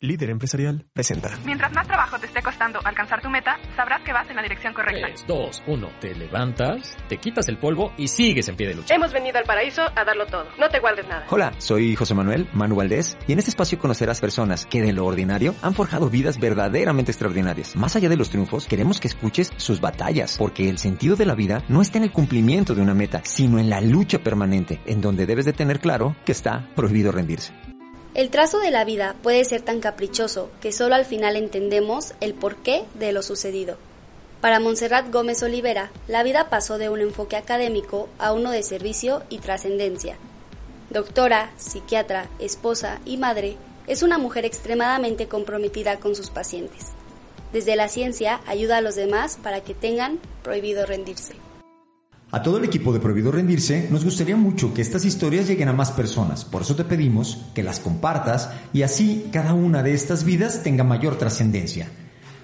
Líder Empresarial presenta. Mientras más trabajo te esté costando alcanzar tu meta, sabrás que vas en la dirección correcta. 3, 2, 1. Te levantas, te quitas el polvo y sigues en pie de lucha. Hemos venido al paraíso a darlo todo. No te guardes nada. Hola, soy José Manuel Manu Valdés y en este espacio conocerás personas que de lo ordinario han forjado vidas verdaderamente extraordinarias. Más allá de los triunfos, queremos que escuches sus batallas, porque el sentido de la vida no está en el cumplimiento de una meta, sino en la lucha permanente, en donde debes de tener claro que está prohibido rendirse. El trazo de la vida puede ser tan caprichoso que solo al final entendemos el porqué de lo sucedido. Para Montserrat Gómez Olivera, la vida pasó de un enfoque académico a uno de servicio y trascendencia. Doctora, psiquiatra, esposa y madre, es una mujer extremadamente comprometida con sus pacientes. Desde la ciencia ayuda a los demás para que tengan prohibido rendirse. A todo el equipo de Prohibido Rendirse nos gustaría mucho que estas historias lleguen a más personas, por eso te pedimos que las compartas y así cada una de estas vidas tenga mayor trascendencia.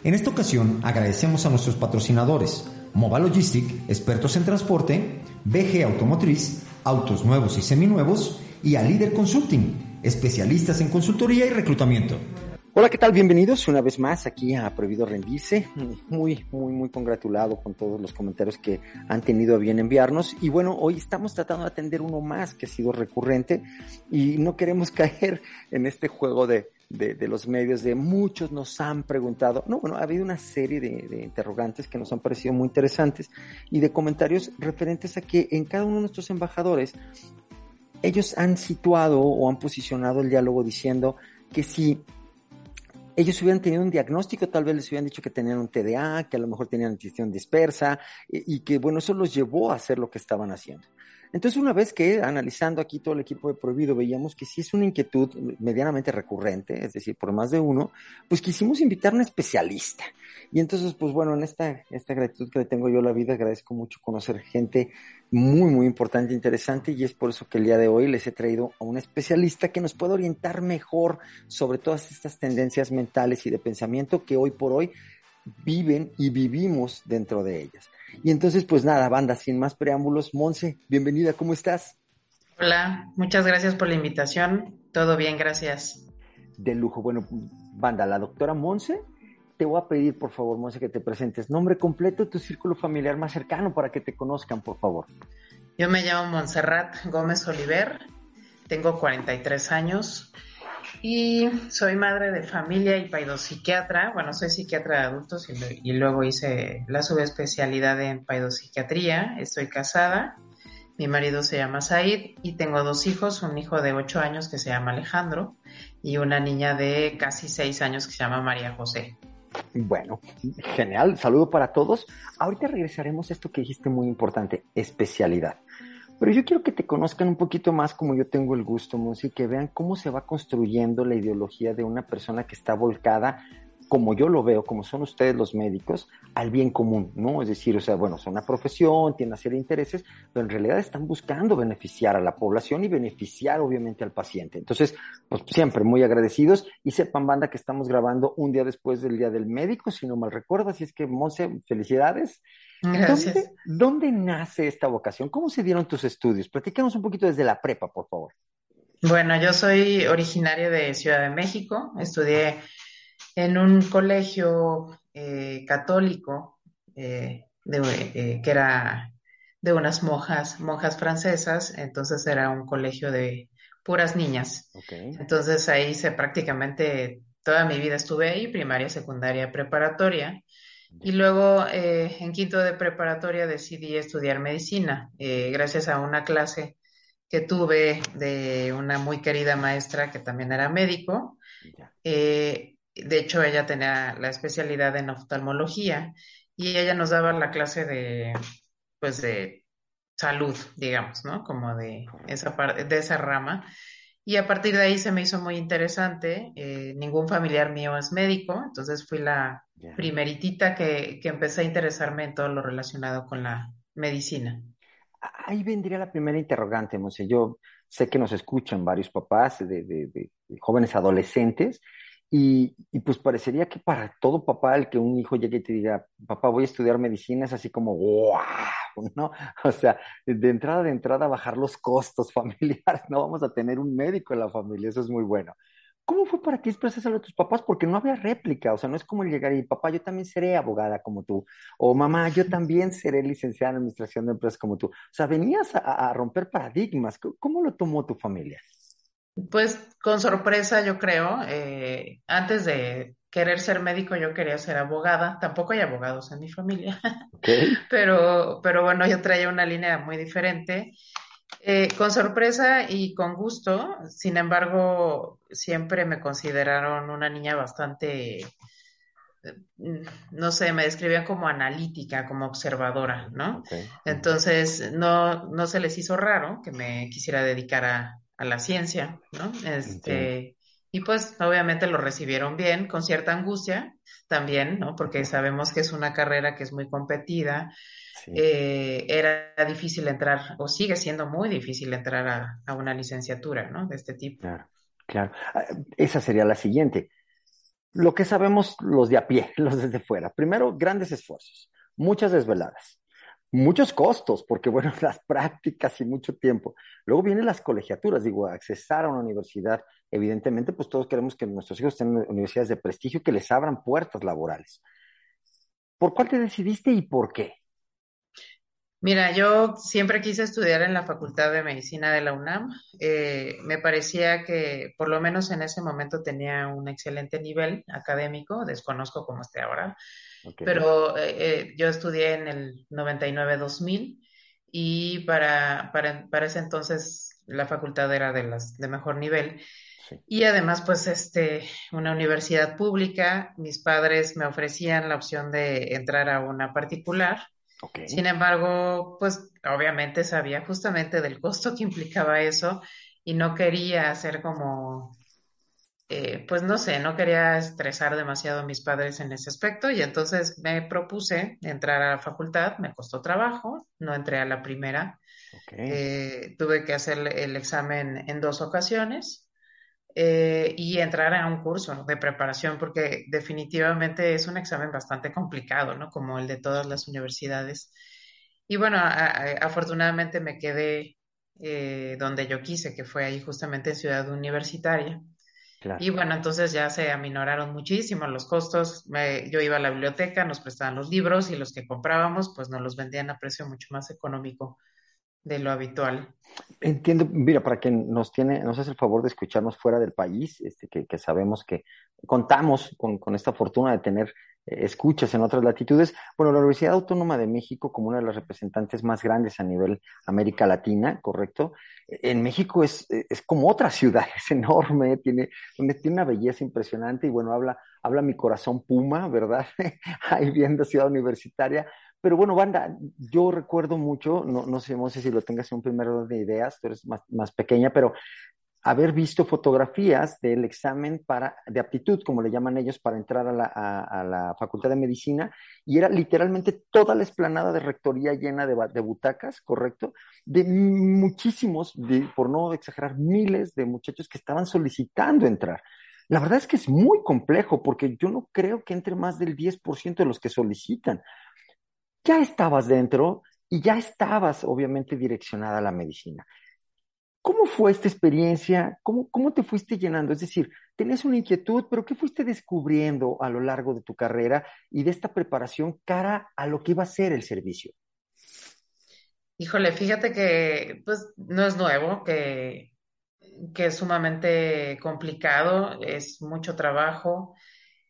En esta ocasión agradecemos a nuestros patrocinadores, Mova Logistic, expertos en transporte, BG Automotriz, autos nuevos y seminuevos, y a Líder Consulting, especialistas en consultoría y reclutamiento. Hola, ¿qué tal? Bienvenidos una vez más aquí a Prohibido Rendirse. Muy, muy, muy congratulado con todos los comentarios que han tenido a bien enviarnos. Y bueno, hoy estamos tratando de atender uno más que ha sido recurrente y no queremos caer en este juego de, de, de los medios de muchos nos han preguntado. No, bueno, ha habido una serie de, de interrogantes que nos han parecido muy interesantes y de comentarios referentes a que en cada uno de nuestros embajadores ellos han situado o han posicionado el diálogo diciendo que si ellos hubieran tenido un diagnóstico, tal vez les hubieran dicho que tenían un TDA, que a lo mejor tenían atención dispersa y, y, que, bueno, eso los llevó a hacer lo que estaban haciendo. Entonces, una vez que analizando aquí todo el equipo de Prohibido, veíamos que sí es una inquietud medianamente recurrente, es decir, por más de uno, pues quisimos invitar a un especialista. Y entonces, pues bueno, en esta, esta gratitud que le tengo yo a la vida, agradezco mucho conocer gente muy, muy importante e interesante y es por eso que el día de hoy les he traído a un especialista que nos puede orientar mejor sobre todas estas tendencias mentales y de pensamiento que hoy por hoy viven y vivimos dentro de ellas. Y entonces, pues nada, banda, sin más preámbulos, Monse, bienvenida, ¿cómo estás? Hola, muchas gracias por la invitación. Todo bien, gracias. De lujo. Bueno, banda, la doctora Monse, te voy a pedir, por favor, Monse, que te presentes. Nombre completo, tu círculo familiar más cercano para que te conozcan, por favor. Yo me llamo Montserrat Gómez Oliver, tengo 43 años y soy madre de familia y paidopsiquiatra. Bueno, soy psiquiatra de adultos y, y, luego hice la subespecialidad en paidopsiquiatría. Estoy casada. Mi marido se llama Said y tengo dos hijos, un hijo de 8 años que se llama Alejandro y una niña de casi 6 años que se llama María José. Bueno, genial. Saludo para todos. Ahorita regresaremos a esto que dijiste muy importante, especialidad. Pero yo quiero que te conozcan un poquito más como yo tengo el gusto, Monsi, que vean cómo se va construyendo la ideología de una persona que está volcada, como yo lo veo, como son ustedes los médicos, al bien común, ¿no? Es decir, o sea, bueno, son una profesión, tienen una serie de intereses, pero en realidad están buscando beneficiar a la población y beneficiar obviamente al paciente. Entonces, pues siempre muy agradecidos y sepan, banda, que estamos grabando un día después del Día del Médico, si no mal recuerdo, así es que, Monse, felicidades. Gracias. ¿Dónde, ¿Dónde, nace esta vocación? ¿Cómo se dieron tus estudios? Platícanos un poquito desde la prepa, por favor. Bueno, yo soy originaria de Ciudad de México. Estudié en un colegio eh, católico eh, de, eh, que era de unas monjas, monjas francesas. Entonces era un colegio de puras niñas. Okay. Entonces ahí hice prácticamente toda mi vida estuve ahí, primaria, secundaria, preparatoria. Y luego eh, en quinto de preparatoria decidí estudiar medicina, eh, gracias a una clase que tuve de una muy querida maestra que también era médico. Eh, de hecho, ella tenía la especialidad en oftalmología y ella nos daba la clase de, pues, de salud, digamos, ¿no? Como de esa parte, de esa rama. Y a partir de ahí se me hizo muy interesante. Eh, ningún familiar mío es médico, entonces fui la primeritita que, que empecé a interesarme en todo lo relacionado con la medicina. Ahí vendría la primera interrogante, Monse. Yo sé que nos escuchan varios papás de, de, de jóvenes adolescentes y, pues parecería que para todo papá el que un hijo llegue y te diga, papá, voy a estudiar medicina, es así como, wow, ¿no? O sea, de entrada, de entrada, bajar los costos familiares, no vamos a tener un médico en la familia, eso es muy bueno. ¿Cómo fue para ti expresárselo a tus papás? Porque no había réplica, o sea, no es como el llegar y, papá, yo también seré abogada como tú, o mamá, yo también seré licenciada en administración de empresas como tú. O sea, venías a romper paradigmas. ¿Cómo lo tomó tu familia? Pues con sorpresa, yo creo. Eh, antes de querer ser médico, yo quería ser abogada. Tampoco hay abogados en mi familia, pero, pero bueno, yo traía una línea muy diferente. Eh, con sorpresa y con gusto, sin embargo, siempre me consideraron una niña bastante, mm, no sé, me describían como analítica, como observadora, ¿no? Entonces, no, no se les hizo raro que me quisiera dedicar a, a la ciencia, ¿no? Este, y pues obviamente lo recibieron bien, con cierta angustia también, ¿no? Porque sabemos que es una carrera que es muy competida. Eh, era difícil entrar, o sigue siendo muy difícil entrar a, una licenciatura, ¿no? De este tipo. Claro, claro. Ah, esa sería la siguiente. Lo que sabemos los de a pie, los desde fuera. Primero, grandes esfuerzos, muchas desveladas muchos costos, porque bueno, las prácticas y mucho tiempo. Luego vienen las colegiaturas, digo, accesar a una universidad, evidentemente, pues todos queremos que nuestros hijos en universidades de prestigio que les abran puertas laborales. ¿Por cuál te decidiste y por qué? Mira, yo siempre quise estudiar en la Facultad de Medicina de la UNAM. Eh, me parecía que por lo menos en ese momento tenía un excelente nivel académico, desconozco cómo esté ahora, pero eh, eh, yo estudié en el 99-2000 y para, para, para, ese entonces la facultad era de, las, de mejor nivel. Y además, pues, este, una universidad pública, mis padres me ofrecían la opción de entrar a una particular. Sin embargo, pues, obviamente sabía justamente del costo que implicaba eso y no quería hacer como eh, pues no sé, no quería estresar demasiado a mis padres en ese aspecto y entonces me propuse entrar a la facultad, me costó trabajo, no entré a la primera, eh, tuve que hacer el examen en dos ocasiones eh, y entrar a un curso de preparación porque definitivamente es un examen bastante complicado, ¿no? Como el de todas las universidades. Y bueno, afortunadamente me quedé donde yo quise, que fue ahí justamente en Ciudad Universitaria. Y bueno, entonces ya se aminoraron muchísimo los costos. yo iba a la biblioteca, nos prestaban los libros y los que comprábamos, pues nos los vendían a precio mucho más económico de lo habitual. Entiendo, mira, para quien nos tiene, nos hace el favor de escucharnos fuera del país, este, que, sabemos que contamos con, con, esta fortuna de tener escuchas en otras latitudes. Bueno, la Universidad Autónoma de México, como una de las representantes más grandes a nivel América Latina, ¿correcto? En México es, es como otra ciudad, es enorme, tiene, tiene una belleza impresionante y bueno, habla, habla mi corazón puma, ¿verdad? Ahí viendo ciudad universitaria. Pero bueno, banda, yo recuerdo mucho, no, no sé, no si lo tengas en un primer orden de ideas, tú eres más, más pequeña, pero haber visto fotografías del examen para, de aptitud, como le llaman ellos, para entrar a la, a, la Facultad de Medicina, y era literalmente toda la explanada de rectoría llena de, de butacas, ¿correcto? De muchísimos, por no exagerar, miles de muchachos que estaban solicitando entrar. La verdad es que es muy complejo porque yo no creo que entre más del 10% de los que solicitan. Ya estabas dentro y ya estabas obviamente direccionada a la medicina. ¿Cómo fue esta experiencia? ¿Cómo, ¿Cómo te fuiste llenando? Es decir, tenías una inquietud, pero ¿qué fuiste descubriendo a lo largo de tu carrera y de esta preparación cara a lo que iba a ser el servicio? Híjole, fíjate que pues no es nuevo, que, que es sumamente complicado, es mucho trabajo,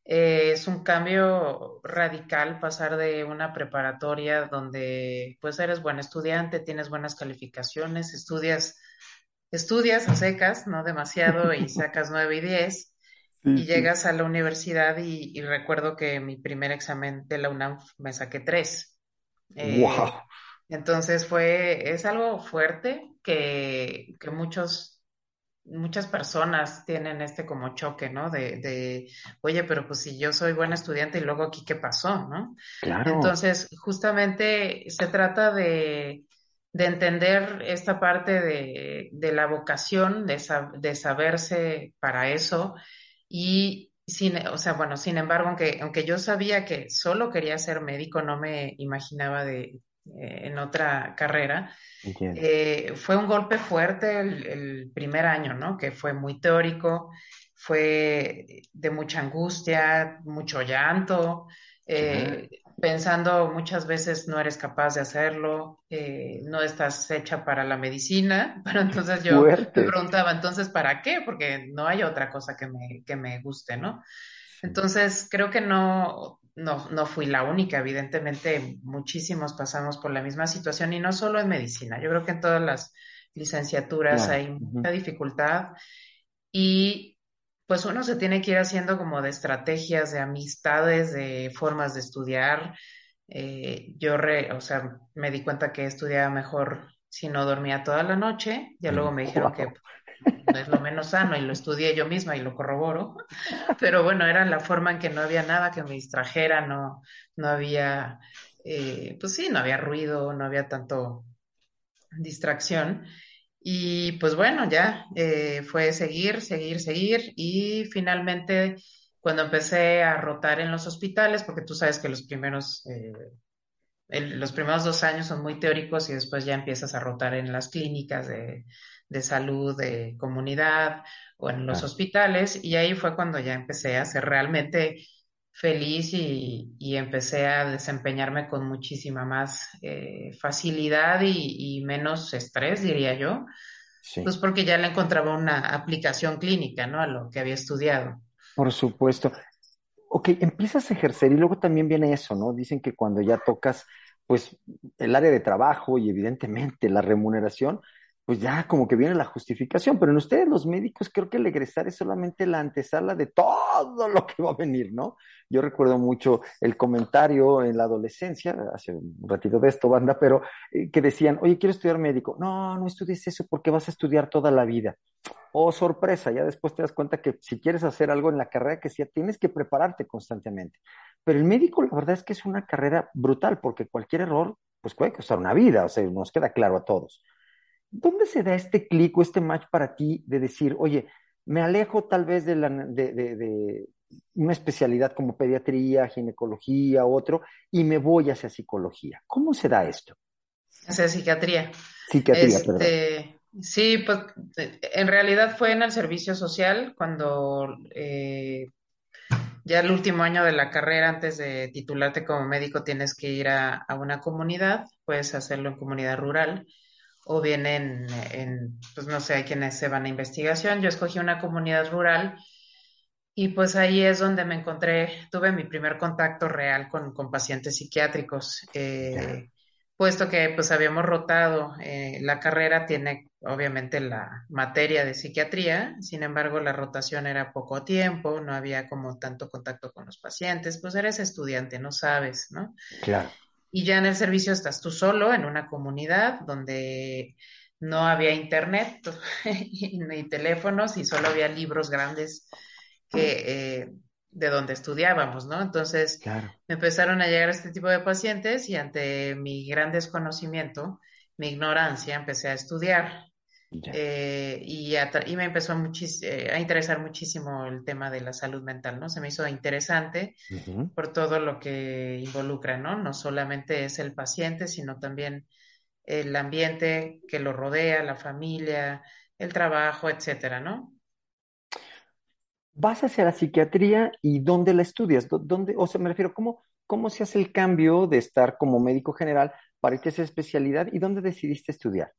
eh, es un cambio radical pasar de una preparatoria donde pues eres buen estudiante, tienes buenas calificaciones, estudias estudias a secas, no demasiado, y sacas nueve y diez, y llegas a la universidad y, recuerdo que mi primer examen de la UNAM me saqué tres. wow. Eh, entonces fue, es algo fuerte que, que muchos muchas personas tienen este como choque, ¿no? De, de, oye, pero pues si yo soy buena estudiante y luego aquí qué pasó, ¿no? Claro. Entonces, justamente se trata de, de entender esta parte de, de la vocación, de, de saberse para eso y sin, o sea, bueno, sin embargo, aunque, aunque yo sabía que solo quería ser médico, no me imaginaba de, en otra carrera, eh, fue un golpe fuerte el, primer año, ¿no? Que fue muy teórico, fue de mucha angustia, mucho llanto, eh, pensando muchas veces no eres capaz de hacerlo, no estás hecha para la medicina, pero entonces yo me preguntaba, entonces, ¿para qué? Porque no hay otra cosa que me, que me guste, ¿no? Entonces, creo que no, no, no fui la única, evidentemente muchísimos pasamos por la misma situación y no solo en medicina, yo creo que en todas las licenciaturas hay mucha dificultad y pues uno se tiene que ir haciendo como de estrategias, de amistades, de formas de estudiar. Eh, yo, o sea, me di cuenta que estudiaba mejor si no dormía toda la noche, ya luego me dijeron que es lo menos sano y lo estudié yo misma y lo corroboro, pero bueno, era la forma en que no había nada que me distrajera, no, no había, eh, pues sí, no había ruido, no había tanto distracción. Y pues bueno, ya eh, fue seguir, seguir, seguir y finalmente cuando empecé a rotar en los hospitales, porque tú sabes que los primeros, eh, los primeros dos años son muy teóricos y después ya empiezas a rotar en las clínicas de, de salud de comunidad o en los hospitales y ahí fue cuando ya empecé a ser realmente feliz y, empecé a desempeñarme con muchísima más eh, facilidad y, menos estrés, diría yo, pues porque ya le encontraba una aplicación clínica, ¿no? A lo que había estudiado. Por supuesto. Ok, empiezas a ejercer y luego también viene eso, ¿no? Dicen que cuando ya tocas, pues, el área de trabajo y evidentemente la remuneración, pues ya como que viene la justificación, pero en ustedes los médicos creo que el egresar es solamente la antesala de todo lo que va a venir, ¿no? Yo recuerdo mucho el comentario en la adolescencia, hace un ratito de esto, banda, pero eh, que decían, oye, quiero estudiar médico. No, no estudies eso porque vas a estudiar toda la vida. Oh, sorpresa, ya después te das cuenta que si quieres hacer algo en la carrera que sea, tienes que prepararte constantemente. Pero el médico, la verdad es que es una carrera brutal porque cualquier error, pues puede costar una vida, o sea, nos queda claro a todos. ¿Dónde se da este clic o este match para ti de decir, oye, me alejo tal vez de, la, de, una especialidad como pediatría, ginecología, otro, y me voy hacia psicología? ¿Cómo se da esto? Hacia psiquiatría. Psiquiatría, este, Sí, pues en realidad fue en el servicio social cuando eh, ya el último año de la carrera, antes de titularte como médico, tienes que ir a, a una comunidad, puedes hacerlo en comunidad rural o bien en, pues no sé, hay quienes se van a investigación. Yo escogí una comunidad rural y pues ahí es donde me encontré, tuve mi primer contacto real con, pacientes psiquiátricos, eh, puesto que pues habíamos rotado, eh, la carrera tiene obviamente la materia de psiquiatría, sin embargo la rotación era poco tiempo, no había como tanto contacto con los pacientes, pues eres estudiante, no sabes, ¿no? Claro. Y ya en el servicio estás tú solo en una comunidad donde no había internet ni teléfonos y solo había libros grandes que, eh, de donde estudiábamos, ¿no? Entonces me empezaron a llegar este tipo de pacientes y ante mi gran desconocimiento, mi ignorancia, empecé a estudiar eh, y, me empezó eh, a interesar muchísimo el tema de la salud mental, ¿no? Se me hizo interesante por todo lo que involucra, ¿no? No solamente es el paciente, sino también el ambiente que lo rodea, la familia, el trabajo, etcétera, ¿no? Vas hacia la psiquiatría y ¿dónde la estudias? ¿Dónde, o sea, me refiero, ¿cómo, cómo se hace el cambio de estar como médico general para esa especialidad y dónde decidiste estudiar?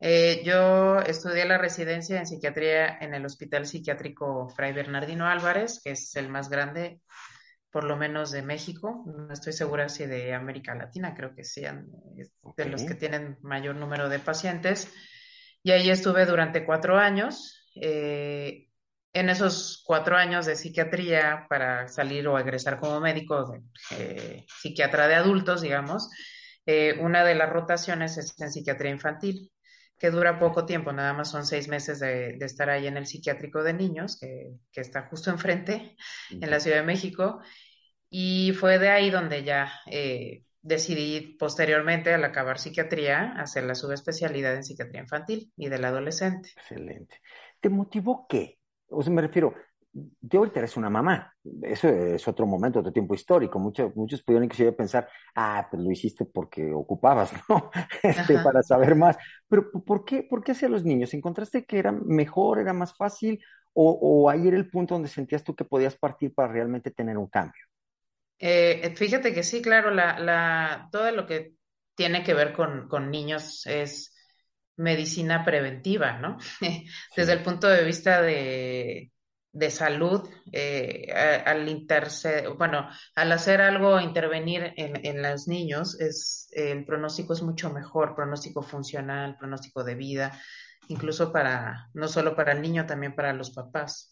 Eh, yo estudié la residencia en psiquiatría en el Hospital Psiquiátrico Fray Bernardino Álvarez, que es el más grande, por lo menos de México. No estoy segura si de América Latina, creo que sean de los que tienen mayor número de pacientes. Y ahí estuve durante cuatro años. Eh, en esos cuatro años de psiquiatría, para salir o egresar como médico, eh, psiquiatra de adultos, digamos, una de las rotaciones es en psiquiatría infantil que dura poco tiempo, nada más son seis meses de, estar ahí en el psiquiátrico de niños, que, está justo enfrente, en la Ciudad de México. Y fue de ahí donde ya eh, decidí posteriormente, al acabar psiquiatría, hacer la subespecialidad en psiquiatría infantil y del adolescente. Excelente. ¿Te motivó qué? O sea, me refiero, de ahorita eres una mamá, eso es otro momento, otro tiempo histórico. Muchos, muchos pudieron inclusive pensar, ah, pues lo hiciste porque ocupabas, ¿no? Este, para saber más. Pero ¿por qué, por qué hacia los niños? ¿Encontraste que era mejor, era más fácil? O, o ahí era el punto donde sentías tú que podías partir para realmente tener un cambio? Eh, fíjate que sí, claro, la, la, todo lo que tiene que ver con, con niños es medicina preventiva, ¿no? Desde el punto de vista de, de salud eh, al interse bueno, al hacer algo, intervenir en, en, los niños, es, el pronóstico es mucho mejor, pronóstico funcional, pronóstico de vida, incluso para, no solo para el niño, también para los papás.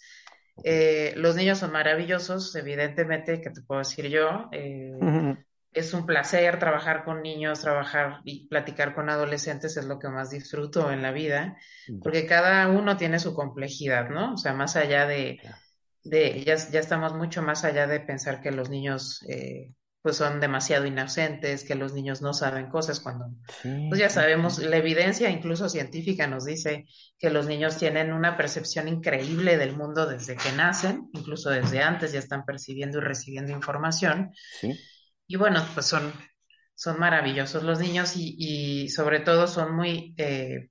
Eh, los niños son maravillosos, evidentemente, que te puedo decir yo. Eh, es un placer trabajar con niños, trabajar y platicar con adolescentes es lo que más disfruto en la vida, porque cada uno tiene su complejidad, ¿no? O sea, más allá de, de ya, ya estamos mucho más allá de pensar que los niños eh, pues son demasiado inocentes, que los niños no saben cosas cuando, pues ya sabemos, la evidencia incluso científica nos dice que los niños tienen una percepción increíble del mundo desde que nacen, incluso desde antes ya están percibiendo y recibiendo información. Sí. Y bueno, pues son, son maravillosos los niños y, sobre todo son muy, eh,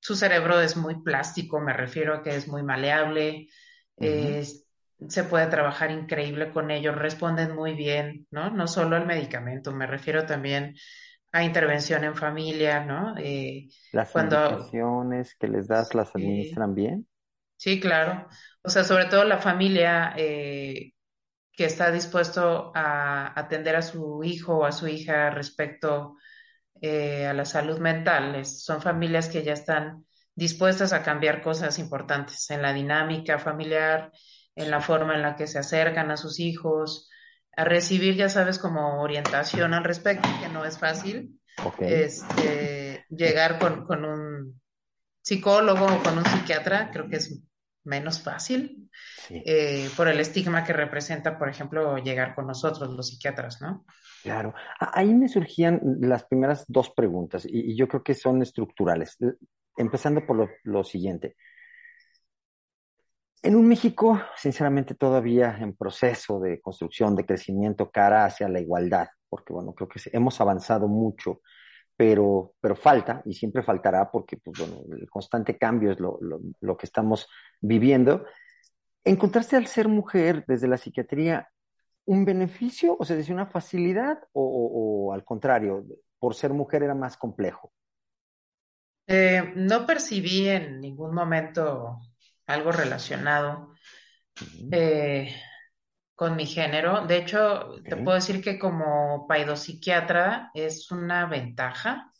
su cerebro es muy plástico, me refiero a que es muy maleable, se puede trabajar increíble con ellos, responden muy bien, ¿no? No solo al medicamento, me refiero también a intervención en familia, ¿no? Eh, las cuando, que les das las administran bien. Sí, claro. O sea, sobre todo la familia eh, que está dispuesto a atender a su hijo o a su hija respecto eh, a la salud mental. son familias que ya están dispuestas a cambiar cosas importantes en la dinámica familiar, en la forma en la que se acercan a sus hijos, a recibir, ya sabes, como orientación al respecto, que no es fácil. Este, llegar con, con, un psicólogo o con un psiquiatra, creo que es menos fácil eh, por el estigma que representa, por ejemplo, llegar con nosotros, los psiquiatras, ¿no? Claro, ahí me surgían las primeras dos preguntas y, yo creo que son estructurales, empezando por lo, lo siguiente. En un México, sinceramente, todavía en proceso de construcción, de crecimiento cara hacia la igualdad, porque bueno, creo que hemos avanzado mucho, pero, pero falta y siempre faltará porque pues, bueno, el constante cambio es lo, lo, que estamos viviendo. ¿Encontraste al ser mujer desde la psiquiatría un beneficio, o sea, desde una facilidad, o, o, al contrario, por ser mujer era más complejo? Eh, no percibí en ningún momento algo relacionado eh, con mi género. De hecho, te puedo decir que como paidopsiquiatra es una ventaja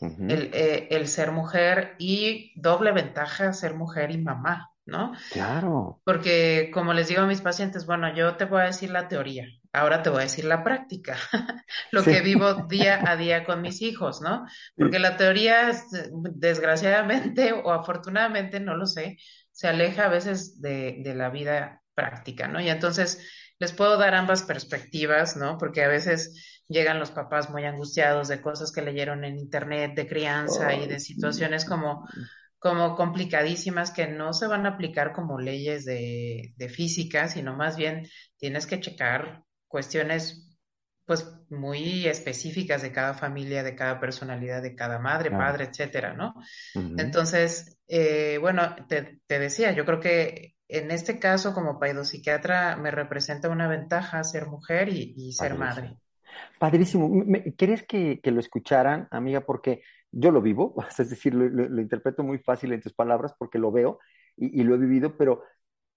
eh, el, ser mujer y doble ventaja ser mujer y mamá, ¿no? Claro. Porque como les digo a mis pacientes, bueno, yo te voy a decir la teoría, ahora te voy a decir la práctica, lo que vivo día a día con mis hijos, ¿no? Porque la teoría, desgraciadamente o afortunadamente, no lo sé, se aleja a veces de, de la vida práctica, ¿no? Y entonces les puedo dar ambas perspectivas, ¿no? Porque a veces llegan los papás muy angustiados de cosas que leyeron en internet, de crianza y de situaciones como, como complicadísimas que no se van a aplicar como leyes de, de física, sino más bien tienes que checar cuestiones pues muy específicas de cada familia, de cada personalidad, de cada madre, padre, etcétera, ¿no? Entonces, eh, bueno, te, decía, yo creo que en este caso, como paidopsiquiatra, me representa una ventaja ser mujer y, ser madre. Padrísimo. ¿Quieres que, que, lo escucharan, amiga? Porque yo lo vivo, es decir, lo, interpreto muy fácil en tus palabras porque lo veo y, y lo he vivido, pero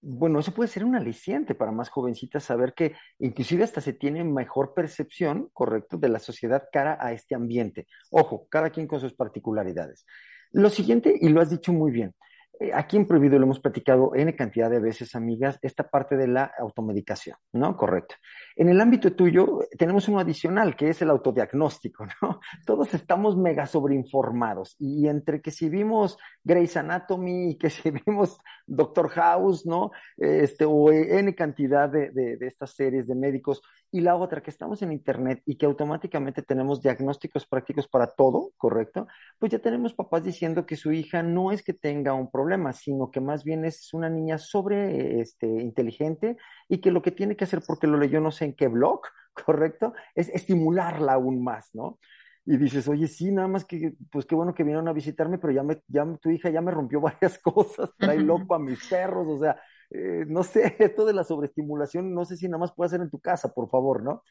bueno, eso puede ser un aliciente para más jovencitas saber que inclusive hasta se tiene mejor percepción, correcto, de la sociedad cara a este ambiente. Ojo, cada quien con sus particularidades. Lo siguiente, y lo has dicho muy bien, eh, aquí en Prohibido lo hemos platicado N cantidad de veces, amigas, esta parte de la automedicación, ¿no? Correcto. En el ámbito tuyo tenemos uno adicional, que es el autodiagnóstico, ¿no? Todos estamos mega sobreinformados y entre que si vimos Grey's Anatomy y que si vimos Doctor House, ¿no? Este, o N cantidad de, de, de estas series de médicos, y la otra, que estamos en Internet y que automáticamente tenemos diagnósticos prácticos para todo, ¿correcto? Pues ya tenemos papás diciendo que su hija no es que tenga un problema, sino que más bien es una niña sobre este, inteligente y que lo que tiene que hacer, porque lo leyó no sé en qué blog, ¿correcto? Es estimularla aún más, ¿no? y dices, oye, sí, nada más que, pues qué bueno que vinieron a visitarme, pero ya, me, ya tu hija ya me rompió varias cosas, trae loco a mis perros, o sea, eh, no sé, esto de la sobreestimulación, no sé si nada más puede hacer en tu casa, por favor, ¿no?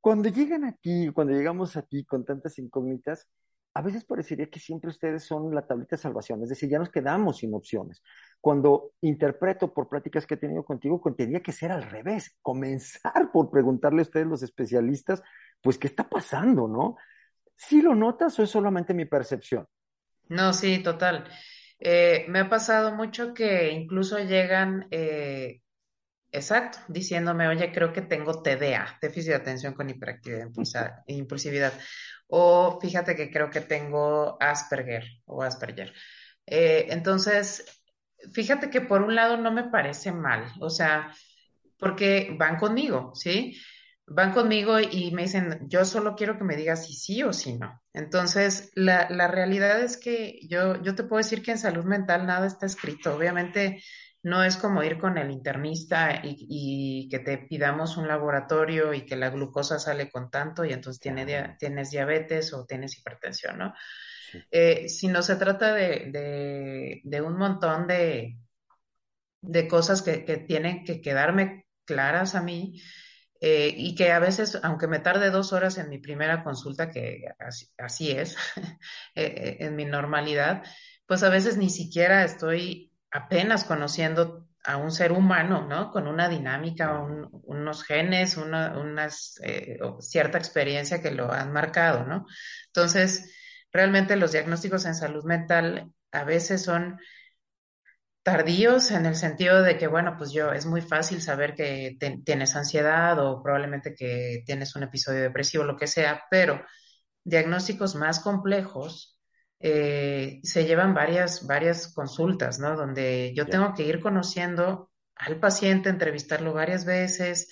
Cuando llegan aquí, cuando llegamos aquí con tantas incógnitas, a veces parecería que siempre ustedes son la tablita de salvación, es decir, ya nos quedamos sin opciones. Cuando interpreto por pláticas que he tenido contigo, tendría que ser al revés, comenzar por preguntarle a ustedes, los especialistas, pues, ¿qué está pasando, no? ¿Sí lo notas o es solamente mi percepción? No, sí, total. Eh, me ha pasado mucho que incluso llegan, eh, exacto, diciéndome, oye, creo que tengo TDA, déficit de atención con hiperactividad e impulsividad. O fíjate que creo que tengo Asperger o Asperger. Eh, entonces, fíjate que por un lado no me parece mal, o sea, porque van conmigo, ¿sí? van conmigo y me dicen, yo solo quiero que me digas si sí o si no. Entonces, la, la realidad es que yo, yo te puedo decir que en salud mental nada está escrito. Obviamente, no es como ir con el internista y, y, que te pidamos un laboratorio y que la glucosa sale con tanto y entonces tiene, tienes diabetes o tienes hipertensión, ¿no? Eh, sino se trata de, de, de un montón de, de cosas que, que, tienen que quedarme claras a mí eh, y que a veces, aunque me tarde dos horas en mi primera consulta, que así, es, eh, en mi normalidad, pues a veces ni siquiera estoy apenas conociendo a un ser humano, ¿no? Con una dinámica, unos genes, una unas, cierta experiencia que lo han marcado, ¿no? Entonces, realmente los diagnósticos en salud mental a veces son tardíos en el sentido de que, bueno, pues yo es muy fácil saber que tienes ansiedad o probablemente que tienes un episodio depresivo, lo que sea, pero diagnósticos más complejos eh, se llevan varias, varias consultas, ¿no? Donde yo tengo que ir conociendo al paciente, entrevistarlo varias veces,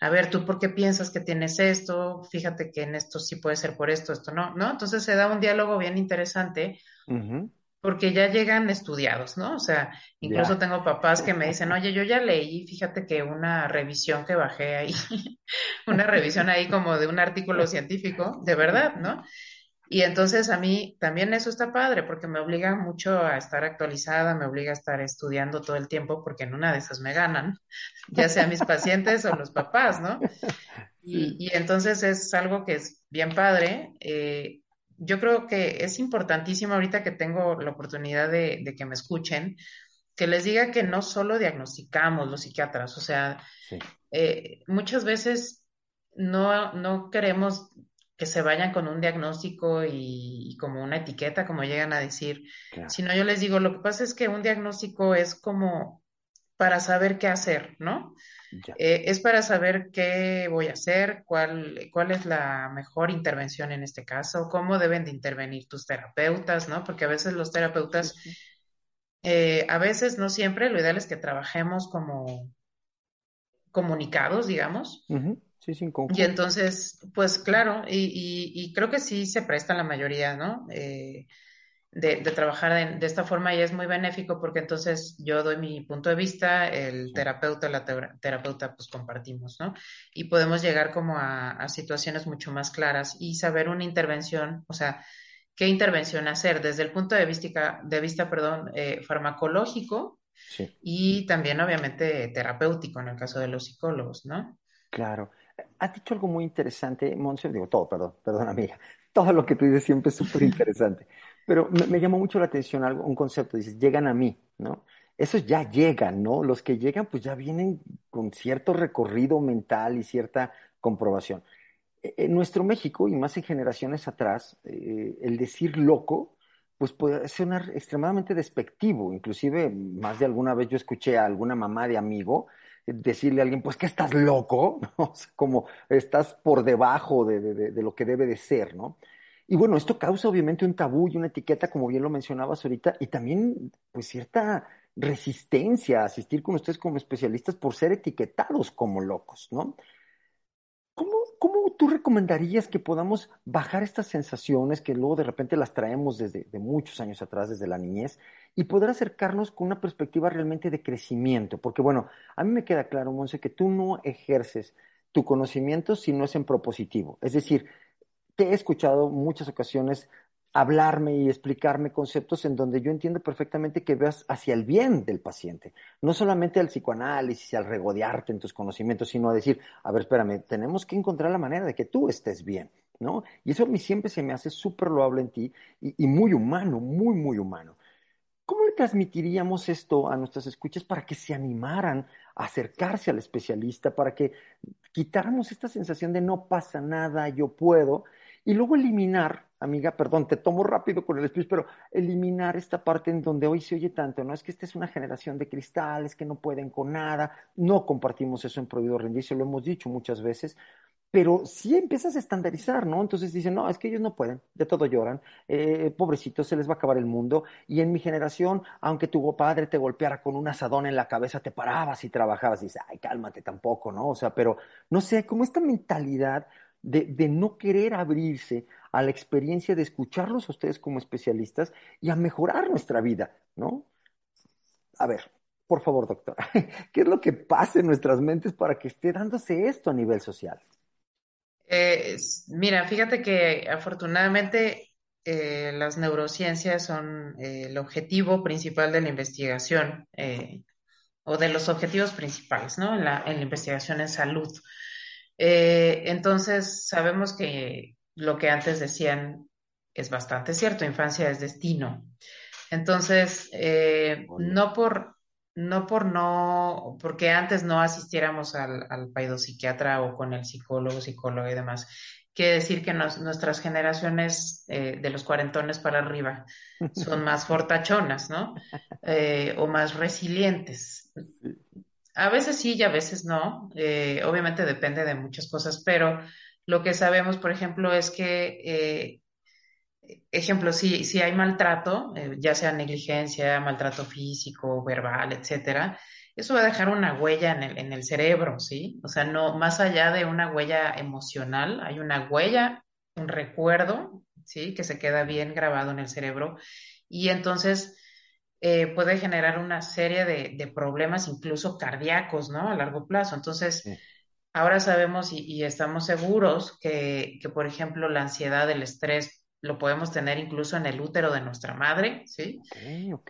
a ver, tú por qué piensas que tienes esto, fíjate que en esto sí puede ser por esto, esto no, ¿no? Entonces se da un diálogo bien interesante porque ya llegan estudiados, ¿no? O sea, incluso tengo papás que me dicen, oye, yo ya leí, fíjate que una revisión que bajé ahí, una revisión ahí como de un artículo científico, de verdad, ¿no? Y entonces a mí también eso está padre, porque me obliga mucho a estar actualizada, me obliga a estar estudiando todo el tiempo, porque en una de esas me ganan, ya sea mis pacientes o los papás, ¿no? Y, y entonces es algo que es bien padre. Eh, yo creo que es importantísimo ahorita que tengo la oportunidad de, que me escuchen, que les diga que no solo diagnosticamos los psiquiatras, o sea, eh, muchas veces no, no queremos que se vayan con un diagnóstico y, como una etiqueta, como llegan a decir, sino yo les digo, lo que pasa es que un diagnóstico es como para saber qué hacer, ¿no? Eh, es para saber qué voy a hacer, cuál, cuál es la mejor intervención en este caso, cómo deben de intervenir tus terapeutas, ¿no? Porque a veces los terapeutas, eh, a veces, no siempre, lo ideal es que trabajemos como comunicados, digamos. Sí, sin y entonces, pues claro, y, y, creo que sí se presta la mayoría, ¿no? Eh, de, trabajar de, esta forma y es muy benéfico porque entonces yo doy mi punto de vista, el terapeuta, la terapeuta, pues compartimos, ¿no? Y podemos llegar como a, situaciones mucho más claras y saber una intervención, o sea, qué intervención hacer desde el punto de vista, de vista perdón, eh, farmacológico y también obviamente terapéutico en el caso de los psicólogos, ¿no? Claro. Has dicho algo muy interesante, Monse, digo todo, perdón, perdón amiga. Todo lo que tú dices siempre es súper interesante. Pero me, llamó mucho la atención algo, un concepto, dices, llegan a mí, ¿no? Esos ya llegan, ¿no? Los que llegan, pues ya vienen con cierto recorrido mental y cierta comprobación. E, en nuestro México, y más en generaciones atrás, eh, el decir loco, pues puede sonar extremadamente despectivo. Inclusive, más de alguna vez yo escuché a alguna mamá de amigo decirle a alguien, pues que estás loco, ¿no? como estás por debajo de, de, lo que debe de ser, ¿no? Y bueno, esto causa obviamente un tabú y una etiqueta, como bien lo mencionabas ahorita, y también pues cierta resistencia a asistir con ustedes como especialistas por ser etiquetados como locos, ¿no? ¿Cómo, ¿Cómo tú recomendarías que podamos bajar estas sensaciones que luego de repente las traemos desde de muchos años atrás, desde la niñez, y poder acercarnos con una perspectiva realmente de crecimiento? Porque bueno, a mí me queda claro, Monse, que tú no ejerces tu conocimiento si no es en propositivo. Es decir, te he escuchado muchas ocasiones hablarme y explicarme conceptos en donde yo entiendo perfectamente que veas hacia el bien del paciente, no solamente al psicoanálisis y al regodearte en tus conocimientos, sino a decir, a ver, espérame, tenemos que encontrar la manera de que tú estés bien, ¿no? Y eso a mí siempre se me hace súper loable en ti y, y muy humano, muy, muy humano. ¿Cómo le transmitiríamos esto a nuestras escuchas para que se animaran a acercarse al especialista, para que quitáramos esta sensación de no pasa nada, yo puedo, y luego eliminar, amiga, perdón, te tomo rápido con el speech, pero eliminar esta parte en donde hoy se oye tanto, ¿no? Es que esta es una generación de cristales que no pueden con nada, no compartimos eso en Prohibido Rendirse, lo hemos dicho muchas veces, pero sí empiezas a estandarizar, ¿no? Entonces dicen, no, es que ellos no pueden, de todo lloran, eh, pobrecitos, se les va a acabar el mundo, y en mi generación, aunque tu padre te golpeara con un asadón en la cabeza, te parabas y trabajabas, y dices, ay, cálmate tampoco, ¿no? O sea, pero, no sé, como esta mentalidad de, no querer abrirse a la experiencia de escucharlos a ustedes como especialistas y a mejorar nuestra vida, ¿no? A ver, por favor, doctora, ¿qué es lo que pasa en nuestras mentes para que esté dándose esto a nivel social? Eh, mira, fíjate que afortunadamente eh, las neurociencias son eh, el objetivo principal de la investigación o de los objetivos principales, ¿no? En la investigación en salud. Eh, entonces, sabemos que lo que antes decían es bastante cierto, infancia es destino. Entonces, eh, no por, no por no, porque antes no asistiéramos al, al paidopsiquiatra o con el psicólogo, psicólogo y demás, quiere decir que nuestras generaciones eh, de los cuarentones para arriba son más fortachonas, ¿no? o más resilientes. A veces sí y a veces no. Eh, obviamente depende de muchas cosas, pero lo que sabemos, por ejemplo, es que, eh, ejemplo, si, si hay maltrato, eh, ya sea negligencia, maltrato físico, verbal, etcétera, eso va a dejar una huella en el, en el cerebro, ¿sí? O sea, no, más allá de una huella emocional, hay una huella, un recuerdo, ¿sí? Que se queda bien grabado en el cerebro. Y entonces, eh, puede generar una serie de, problemas, incluso cardíacos, ¿no? A largo plazo. Entonces, ahora sabemos y, estamos seguros que, por ejemplo, la ansiedad, el estrés, lo podemos tener incluso en el útero de nuestra madre, ¿sí?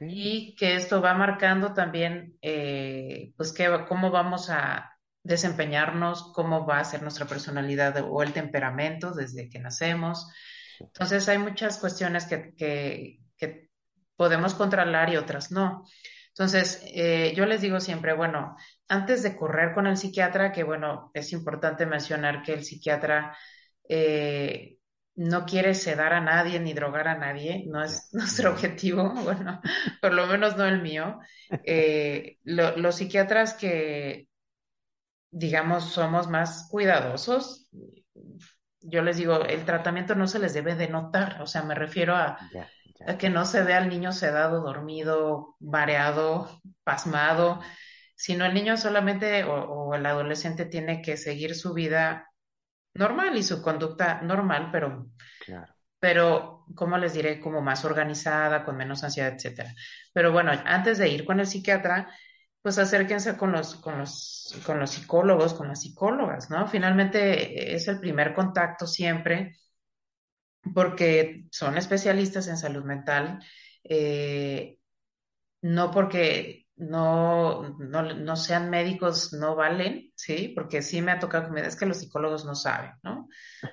Y que esto va marcando también, eh, pues, que, cómo vamos a desempeñarnos, cómo va a ser nuestra personalidad o el temperamento desde que nacemos. Entonces, hay muchas cuestiones que, que podemos controlar y otras no. Entonces, eh, yo les digo siempre, bueno, antes de correr con el psiquiatra, que bueno, es importante mencionar que el psiquiatra eh, no quiere sedar a nadie ni drogar a nadie, no es nuestro objetivo, bueno, por lo menos no el mío. Eh, los psiquiatras que, digamos, somos más cuidadosos, yo les digo, el tratamiento no se les debe de notar, o sea, me refiero a que no se vea al niño sedado, dormido, mareado, pasmado, sino el niño solamente o, el adolescente tiene que seguir su vida normal y su conducta normal, pero, pero, ¿cómo les diré? Como más organizada, con menos ansiedad, etcétera. Pero bueno, antes de ir con el psiquiatra, pues acérquense con los, con los, con los psicólogos, con las psicólogas, ¿no? Finalmente es el primer contacto siempre porque son especialistas en salud mental, eh, no porque no, no, sean médicos, no valen, ¿sí? Porque sí me ha tocado que me es que los psicólogos no saben, ¿no?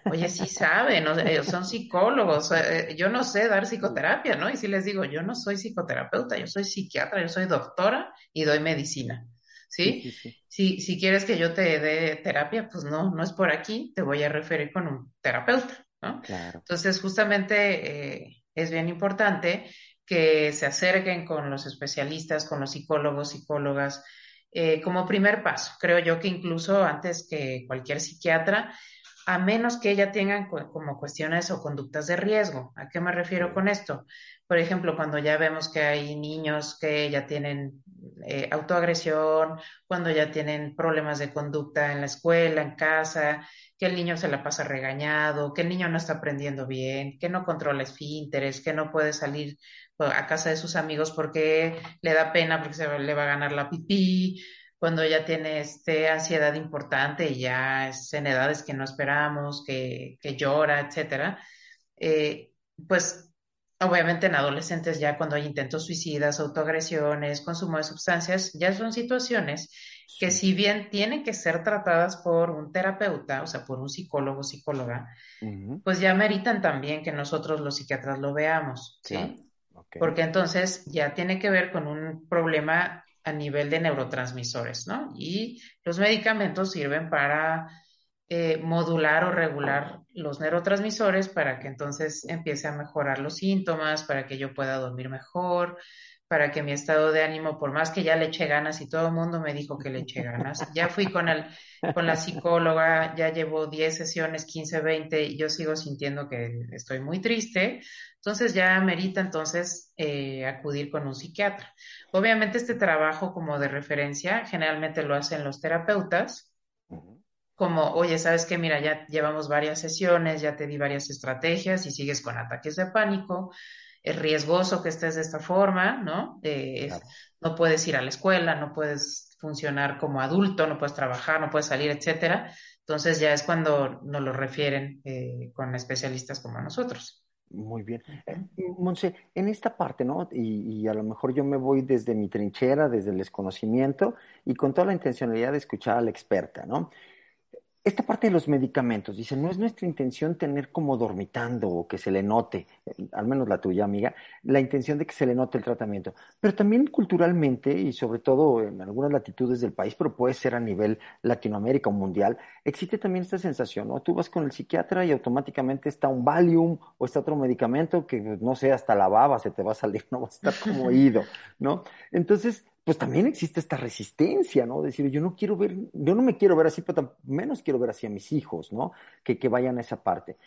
Oye, sí saben, son psicólogos, eh, yo no sé dar psicoterapia, ¿no? Y sí les digo, yo no soy psicoterapeuta, yo soy psiquiatra, yo soy doctora y doy medicina. ¿Sí? Si, si quieres que yo te dé terapia, pues no, no es por aquí, te voy a referir con un terapeuta, Claro. Entonces, justamente, eh, es bien importante que se acerquen con los especialistas, con los psicólogos, psicólogas, eh, como primer paso. Creo yo que incluso antes que cualquier psiquiatra, a menos que ella tengan como cuestiones o conductas de riesgo. ¿A qué me refiero con esto? Por ejemplo, cuando ya vemos que hay niños que ya tienen eh, autoagresión, cuando ya tienen problemas de conducta en la escuela, en casa, que el niño se la pasa regañado, que el niño no está aprendiendo bien, que no controla esfínteres, que no puede salir a casa de sus amigos porque le da pena porque se le va a ganar la pipí, cuando ya tiene este ansiedad importante y ya es en edades que no esperamos, que, llora, etcétera, eh, pues obviamente en adolescentes ya cuando hay intentos suicidas, autoagresiones, consumo de sustancias, ya son situaciones que si bien tienen que ser tratadas por un terapeuta, o sea, por un psicólogo, psicóloga, pues ya meritan también que nosotros los psiquiatras lo veamos, ¿sí? Porque entonces ya tiene que ver con un problema a nivel de neurotransmisores, ¿no? Y los medicamentos sirven para eh, modular o regular los neurotransmisores para que entonces empiece a mejorar los síntomas, para que yo pueda dormir mejor, para que mi estado de ánimo, por más que ya le eché ganas y todo el mundo me dijo que le eché ganas, ya fui con, el, con la psicóloga, ya llevo 10 sesiones, 15, 20 y yo sigo sintiendo que estoy muy triste, entonces ya merita entonces eh, acudir con un psiquiatra. Obviamente este trabajo como de referencia generalmente lo hacen los terapeutas, como, oye, sabes que mira, ya llevamos varias sesiones, ya te di varias estrategias y sigues con ataques de pánico, es riesgoso que estés de esta forma, ¿no? Eh, no puedes ir a la escuela, no puedes funcionar como adulto, no puedes trabajar, no puedes salir, etcétera. Entonces ya es cuando nos lo refieren eh, con especialistas como nosotros. Muy bien. Eh, Monse, en esta parte, ¿no? Y, y, a lo mejor yo me voy desde mi trinchera, desde el desconocimiento y con toda la intencionalidad de escuchar a la experta, ¿no? Esta parte de los medicamentos, dice, no es nuestra intención tener como dormitando o que se le note, al menos la tuya, amiga, la intención de que se le note el tratamiento. Pero también culturalmente y sobre todo en algunas latitudes del país, pero puede ser a nivel Latinoamérica o mundial, existe también esta sensación, ¿no? Tú vas con el psiquiatra y automáticamente está un Valium o está otro medicamento que, no sé, hasta la baba se te va a salir, no va a estar como oído, ¿no? Entonces, pues también existe esta resistencia, ¿no? Decir, yo no quiero ver, yo no me quiero ver así, pero menos quiero ver así a mis hijos, ¿no? Que, que vayan a esa parte.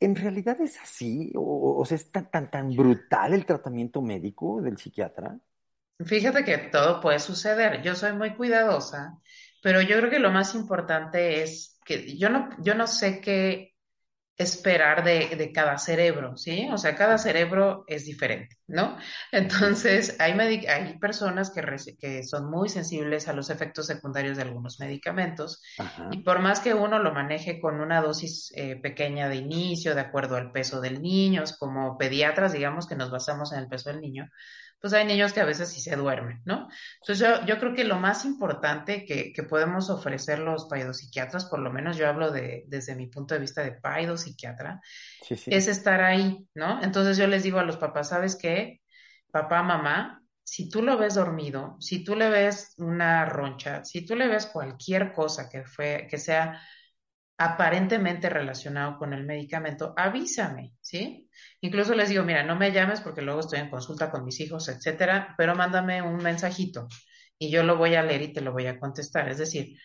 ¿En realidad es así? ¿O, sea, es tan, tan, tan brutal el tratamiento médico del psiquiatra? Fíjate que todo puede suceder. Yo soy muy cuidadosa, pero yo creo que lo más importante es que yo no, yo no sé qué esperar de, cada cerebro, ¿sí? O sea, cada cerebro es diferente, ¿no? Entonces, hay, hay personas que, que son muy sensibles a los efectos secundarios de algunos medicamentos y por más que uno lo maneje con una dosis eh, pequeña de inicio, de acuerdo al peso del niño, como pediatras, digamos que nos basamos en el peso del niño, pues hay niños que a veces sí se duermen, ¿no? Entonces yo, yo creo que lo más importante que, que podemos ofrecer los paidopsiquiatras, por lo menos yo hablo de, desde mi punto de vista de paidopsiquiatra, es estar ahí, ¿no? Entonces yo les digo a los papás, ¿sabes qué? Papá, mamá, si tú lo ves dormido, si tú le ves una roncha, si tú le ves cualquier cosa que, fue, que sea aparentemente relacionado con el medicamento, avísame, ¿sí? Incluso les digo, mira, no me llames porque luego estoy en consulta con mis hijos, etcétera, pero mándame un mensajito y yo lo voy a leer y te lo voy a contestar. Es decir,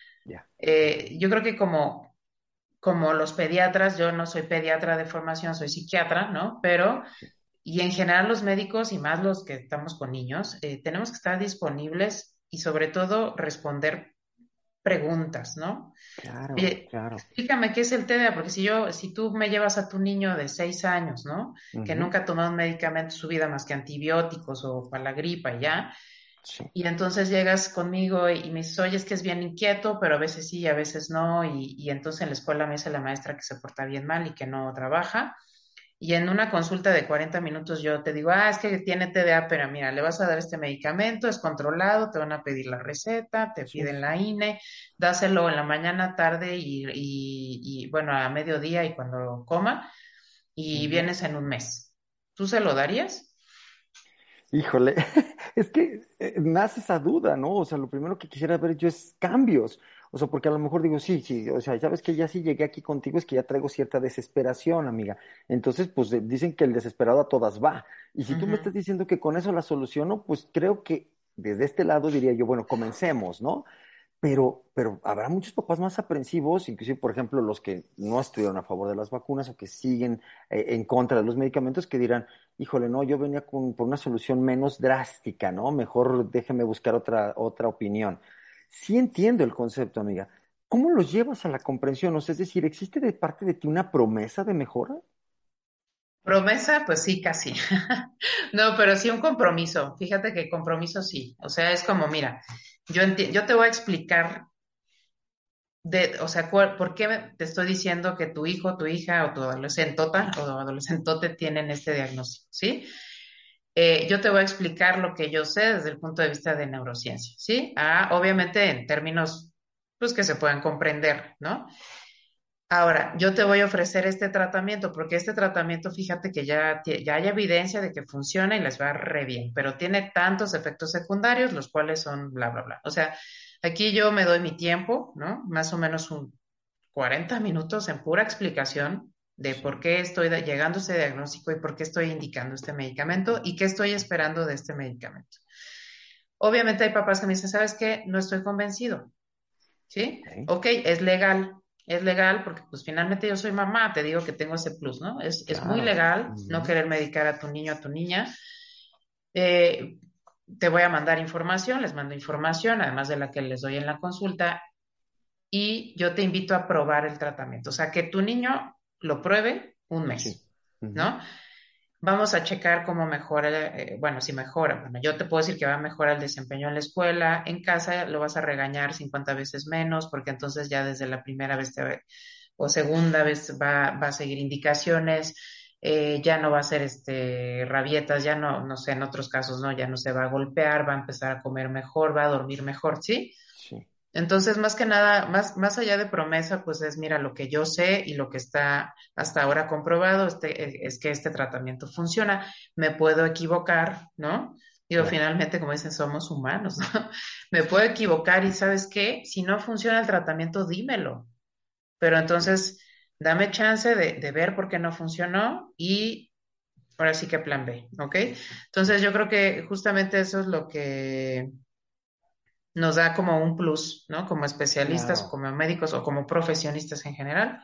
eh, yo creo que como, como los pediatras, yo no soy pediatra de formación, soy psiquiatra, ¿no? Pero, y en general los médicos y más los que estamos con niños, eh, tenemos que estar disponibles y sobre todo responder preguntas, ¿no? Claro, claro. Explícame qué es el TDA, porque si yo, si tú me llevas a tu niño de seis años, ¿no? Que nunca ha tomado un medicamento en su vida más que antibióticos o para la gripa y ya. Y entonces llegas conmigo y, me dices, oye, es que es bien inquieto, pero a veces sí, a veces no. Y, y entonces en la escuela me dice la maestra que se porta bien mal y que no trabaja y en una consulta de 40 minutos yo te digo, ah, es que tiene TDA, pero mira, le vas a dar este medicamento, es controlado, te van a pedir la receta, te piden la INE, dáselo en la mañana, tarde y, y, bueno, a mediodía y cuando coma, y vienes en un mes. ¿Tú se lo darías? Híjole, es que eh, nace esa duda, ¿no? O sea, lo primero que quisiera ver yo es cambios. O sea, porque a lo mejor digo, sí, sí, o sea, sabes que ya sí llegué aquí contigo, es que ya traigo cierta desesperación, amiga. Entonces, pues dicen que el desesperado a todas va. Y si tú me estás diciendo que con eso la soluciono, pues creo que desde este lado diría yo, bueno, comencemos, ¿no? Pero, pero habrá muchos papás más aprensivos, inclusive, por ejemplo, los que no estuvieron a favor de las vacunas o que siguen eh, en contra de los medicamentos, que dirán, híjole, no, yo venía con, por una solución menos drástica, ¿no? Mejor déjeme buscar otra, otra opinión. Sí entiendo el concepto, amiga. ¿Cómo los llevas a la comprensión? O sea, es decir, ¿existe de parte de ti una promesa de mejora? Promesa, pues sí, casi. no, pero sí un compromiso. Fíjate que compromiso sí. O sea, es como, mira, yo, yo te voy a explicar, de, o sea, por qué te estoy diciendo que tu hijo, tu hija o tu adolescentota o adolescentote tienen este diagnóstico, ¿sí? Eh, yo te voy a explicar lo que yo sé desde el punto de vista de neurociencia, ¿sí? Ah, obviamente en términos, pues, que se puedan comprender, ¿no? Ahora, yo te voy a ofrecer este tratamiento, porque este tratamiento, fíjate que ya, ya hay evidencia de que funciona y les va re bien, pero tiene tantos efectos secundarios, los cuales son bla, bla, bla. O sea, aquí yo me doy mi tiempo, ¿no? Más o menos un 40 minutos en pura explicación de por qué estoy llegando a ese diagnóstico y por qué estoy indicando este medicamento y qué estoy esperando de este medicamento. Obviamente hay papás que me dicen, ¿sabes qué? No estoy convencido. ¿Sí? Ok, es legal, es legal porque pues finalmente yo soy mamá, te digo que tengo ese plus, ¿no? Es, muy legal no querer medicar a tu niño, a tu niña. Eh, te voy a mandar información, les mando información, además de la que les doy en la consulta, y yo te invito a probar el tratamiento, o sea, que tu niño lo pruebe un mes, ¿no? Vamos a checar cómo mejora, eh, bueno, si mejora, bueno, yo te puedo decir que va a mejorar el desempeño en la escuela, en casa lo vas a regañar 50 veces menos, porque entonces ya desde la primera vez o segunda vez va, a seguir indicaciones, eh, ya no va a ser este rabietas, ya no, no sé, en otros casos no, ya no se va a golpear, va a empezar a comer mejor, va a dormir mejor, ¿sí? Entonces, más que nada, más, más allá de promesa, pues es, mira, lo que yo sé y lo que está hasta ahora comprobado este, es que este tratamiento funciona. Me puedo equivocar, ¿no? Digo, finalmente, como dicen, somos humanos, ¿no? Me puedo equivocar y sabes qué, si no funciona el tratamiento, dímelo. Pero entonces, dame chance de, de ver por qué no funcionó y ahora sí que plan B, ¿ok? Entonces, yo creo que justamente eso es lo que nos da como un plus, ¿no? Como especialistas, como médicos o como profesionistas en general,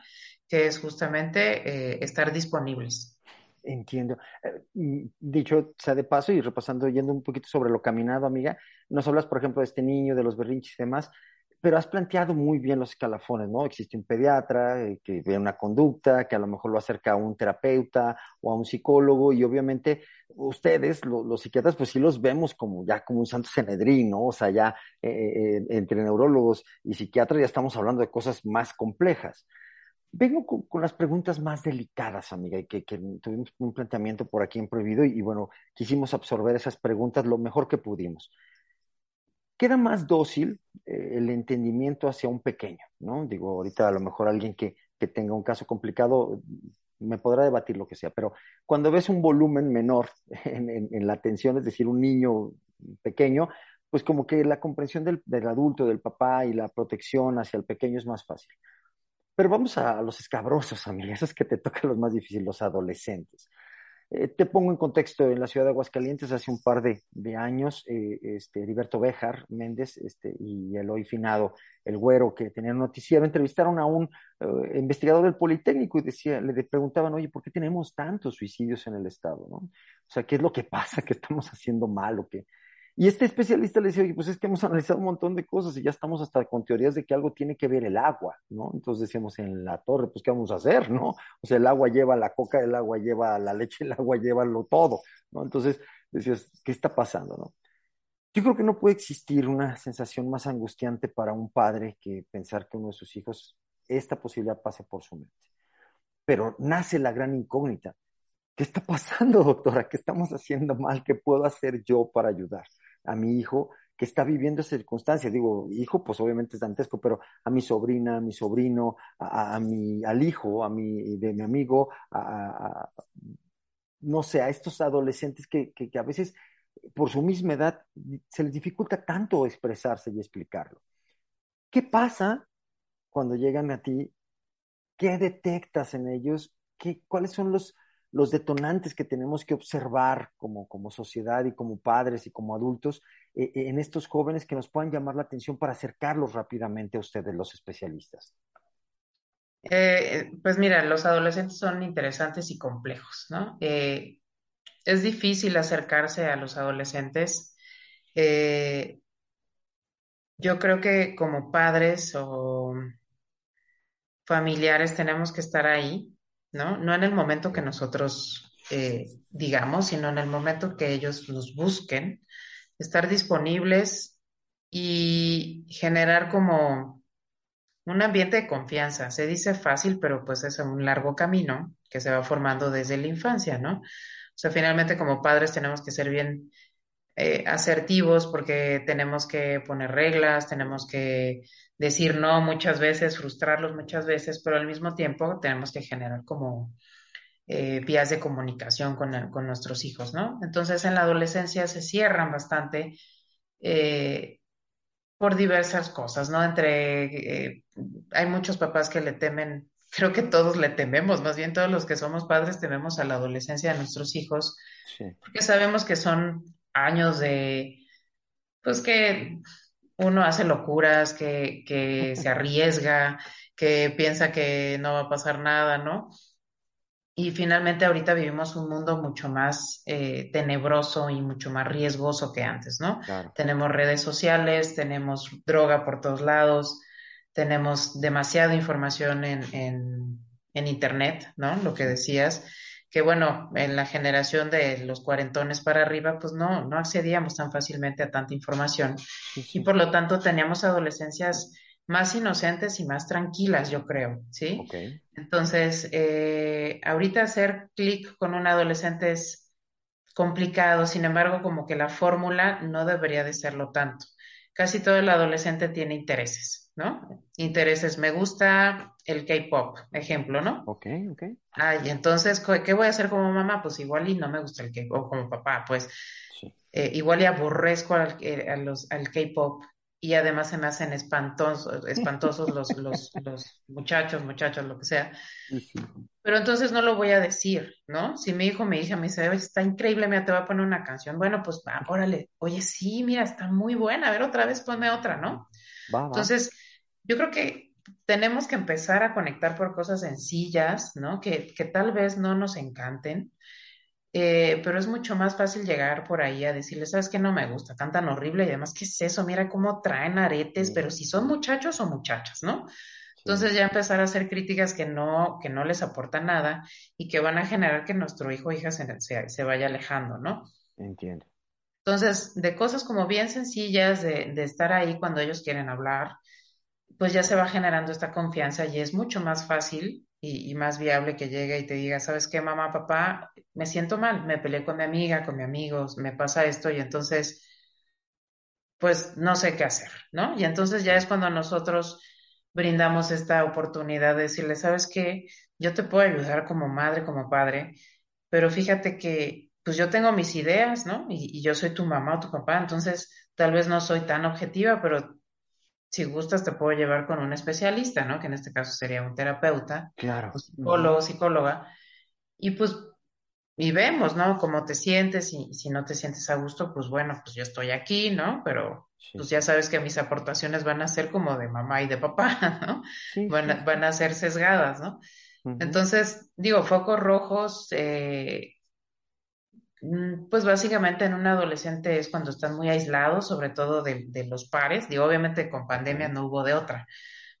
que es justamente eh, estar disponibles. Entiendo. Eh, dicho sea de paso y repasando, yendo un poquito sobre lo caminado, amiga, nos hablas, por ejemplo, de este niño, de los berrinches y demás pero has planteado muy bien los escalafones, ¿no? Existe un pediatra eh, que ve una conducta, que a lo mejor lo acerca a un terapeuta o a un psicólogo, y obviamente ustedes, los psiquiatras, pues sí los vemos como ya como un santo cenedrín, ¿no? O sea, ya eh, eh, entre neurólogos y psiquiatras ya estamos hablando de cosas más complejas. Vengo con, las preguntas más delicadas, amiga, y que, tuvimos un planteamiento por aquí en Prohibido y, bueno, quisimos absorber esas preguntas lo mejor que pudimos queda más dócil eh, el entendimiento hacia un pequeño, ¿no? Digo, ahorita a lo mejor alguien que, tenga un caso complicado me podrá debatir lo que sea, pero cuando ves un volumen menor en, la atención, es decir, un niño pequeño, pues como que la comprensión del, adulto, del papá y la protección hacia el pequeño es más fácil. Pero vamos a los escabrosos, amigas, esos que te tocan los más difíciles, los adolescentes. Eh, te pongo en contexto, en la ciudad de Aguascalientes hace un par de, años, eh, este, Heriberto Béjar Méndez este, y el hoy finado, el güero que tenía noticiero, entrevistaron a un eh, investigador del Politécnico y decía, le preguntaban, oye, ¿por qué tenemos tantos suicidios en el Estado? ¿no? O sea, ¿qué es lo que pasa? ¿Qué estamos haciendo mal o qué? Y este especialista le decía, oye, pues es que hemos analizado un montón de cosas y ya estamos hasta con teorías de que algo tiene que ver el agua, ¿no? Entonces decíamos en la torre, pues ¿qué vamos a hacer, no? O sea, el agua lleva la coca, el agua lleva la leche, el agua lleva lo todo, ¿no? Entonces decías, ¿qué está pasando, no? Yo creo que no puede existir una sensación más angustiante para un padre que pensar que uno de sus hijos, esta posibilidad pase por su mente. Pero nace la gran incógnita. ¿Qué está pasando, doctora? ¿Qué estamos haciendo mal? ¿Qué puedo hacer yo para ayudar a mi hijo que está viviendo esa circunstancia? Digo, hijo, pues obviamente es dantesco, pero a mi sobrina, a mi sobrino, a, mi, al hijo, a mi, de mi amigo, a, no sé, a estos adolescentes que, que, que a veces por su misma edad se les dificulta tanto expresarse y explicarlo. ¿Qué pasa cuando llegan a ti? ¿Qué detectas en ellos? ¿Qué, ¿Cuáles son los, los detonantes que tenemos que observar como, como sociedad y como padres y como adultos eh, eh, en estos jóvenes que nos puedan llamar la atención para acercarlos rápidamente a ustedes, los especialistas? Eh, pues mira, los adolescentes son interesantes y complejos, ¿no? es difícil acercarse a los adolescentes. yo creo que como padres o familiares tenemos que estar ahí ¿no? No en el momento que nosotros eh, digamos, sino en el momento que ellos nos busquen, estar disponibles y generar como un ambiente de confianza. Se dice fácil, pero pues es un largo camino que se va formando desde la infancia, ¿no? O sea, finalmente como padres tenemos que ser bien eh, asertivos porque tenemos que poner reglas, tenemos que decir no muchas veces, frustrarlos muchas veces, pero al mismo tiempo tenemos que generar como eh, vías de comunicación con, nuestros hijos, ¿no? Entonces en la adolescencia se cierran bastante eh, por diversas cosas, ¿no? Entre, hay muchos papás que le temen, creo que todos le tememos, más bien todos los que somos padres tememos a la adolescencia de nuestros hijos, porque sabemos que son años de, pues que uno hace locuras, que, que se arriesga, que piensa que no va a pasar nada, ¿no? Y finalmente ahorita vivimos un mundo mucho más eh, tenebroso y mucho más riesgoso que antes, ¿no? Tenemos redes sociales, tenemos droga por todos lados, tenemos demasiada información en, en, en Internet, ¿no? Lo que decías que bueno, en la generación de los cuarentones para arriba, pues no, no accedíamos tan fácilmente a tanta información y por lo tanto teníamos adolescencias más inocentes y más tranquilas, yo creo, ¿sí? Entonces, eh, ahorita hacer clic con un adolescente es complicado, sin embargo, como que la fórmula no debería de serlo tanto. Casi todo el adolescente tiene intereses. ¿No? Intereses, me gusta el K-pop, ejemplo, ¿no? Ok, ok. Ay, entonces, ¿qué voy a hacer como mamá? Pues igual y no me gusta el K-pop, como papá, pues eh, igual y aborrezco al, eh, al K-pop y además se me hacen espantosos, espantosos los, los, los muchachos, muchachos, lo que sea. Pero entonces no lo voy a decir, ¿no? Si mi hijo, mi hija me dice, está increíble, mira, te voy a poner una canción, bueno, pues va, órale, oye, sí, mira, está muy buena, a ver, otra vez ponme otra, ¿no? Entonces, yo creo que tenemos que empezar a conectar por cosas sencillas, ¿no? Que, que tal vez no nos encanten, eh, pero es mucho más fácil llegar por ahí a decirle, ¿sabes qué? No me gusta, cantan horrible y además, ¿qué es eso? Mira cómo traen aretes, pero si son muchachos o muchachas, ¿no? Entonces ya empezar a hacer críticas que no, que no les aportan nada y que van a generar que nuestro hijo o hija se, se vaya alejando, ¿no? Entiendo. Entonces, de cosas como bien sencillas, de, de, estar ahí cuando ellos quieren hablar, pues ya se va generando esta confianza y es mucho más fácil y, más viable que llegue y te diga, ¿sabes qué, mamá, papá? Me siento mal, me peleé con mi amiga, con mi amigos, me pasa esto y entonces, pues no sé qué hacer, ¿no? Y entonces ya es cuando nosotros brindamos esta oportunidad de decirle, ¿sabes qué? Yo te puedo ayudar como madre, como padre, pero fíjate que pues yo tengo mis ideas, ¿no? Y, yo soy tu mamá o tu papá, entonces tal vez no soy tan objetiva, pero si gustas te puedo llevar con un especialista, ¿no? Que en este caso sería un terapeuta, claro. psicólogo, psicóloga, y pues, y vemos, ¿no? Cómo te sientes y, si no te sientes a gusto, pues bueno, pues yo estoy aquí, ¿no? Pero pues ya sabes que mis aportaciones van a ser como de mamá y de papá, ¿no? van, a, van a ser sesgadas, ¿no? Entonces, digo, focos rojos, eh, pues básicamente en un adolescente es cuando están muy aislados, sobre todo de, los pares. Digo, obviamente con pandemia no hubo de otra,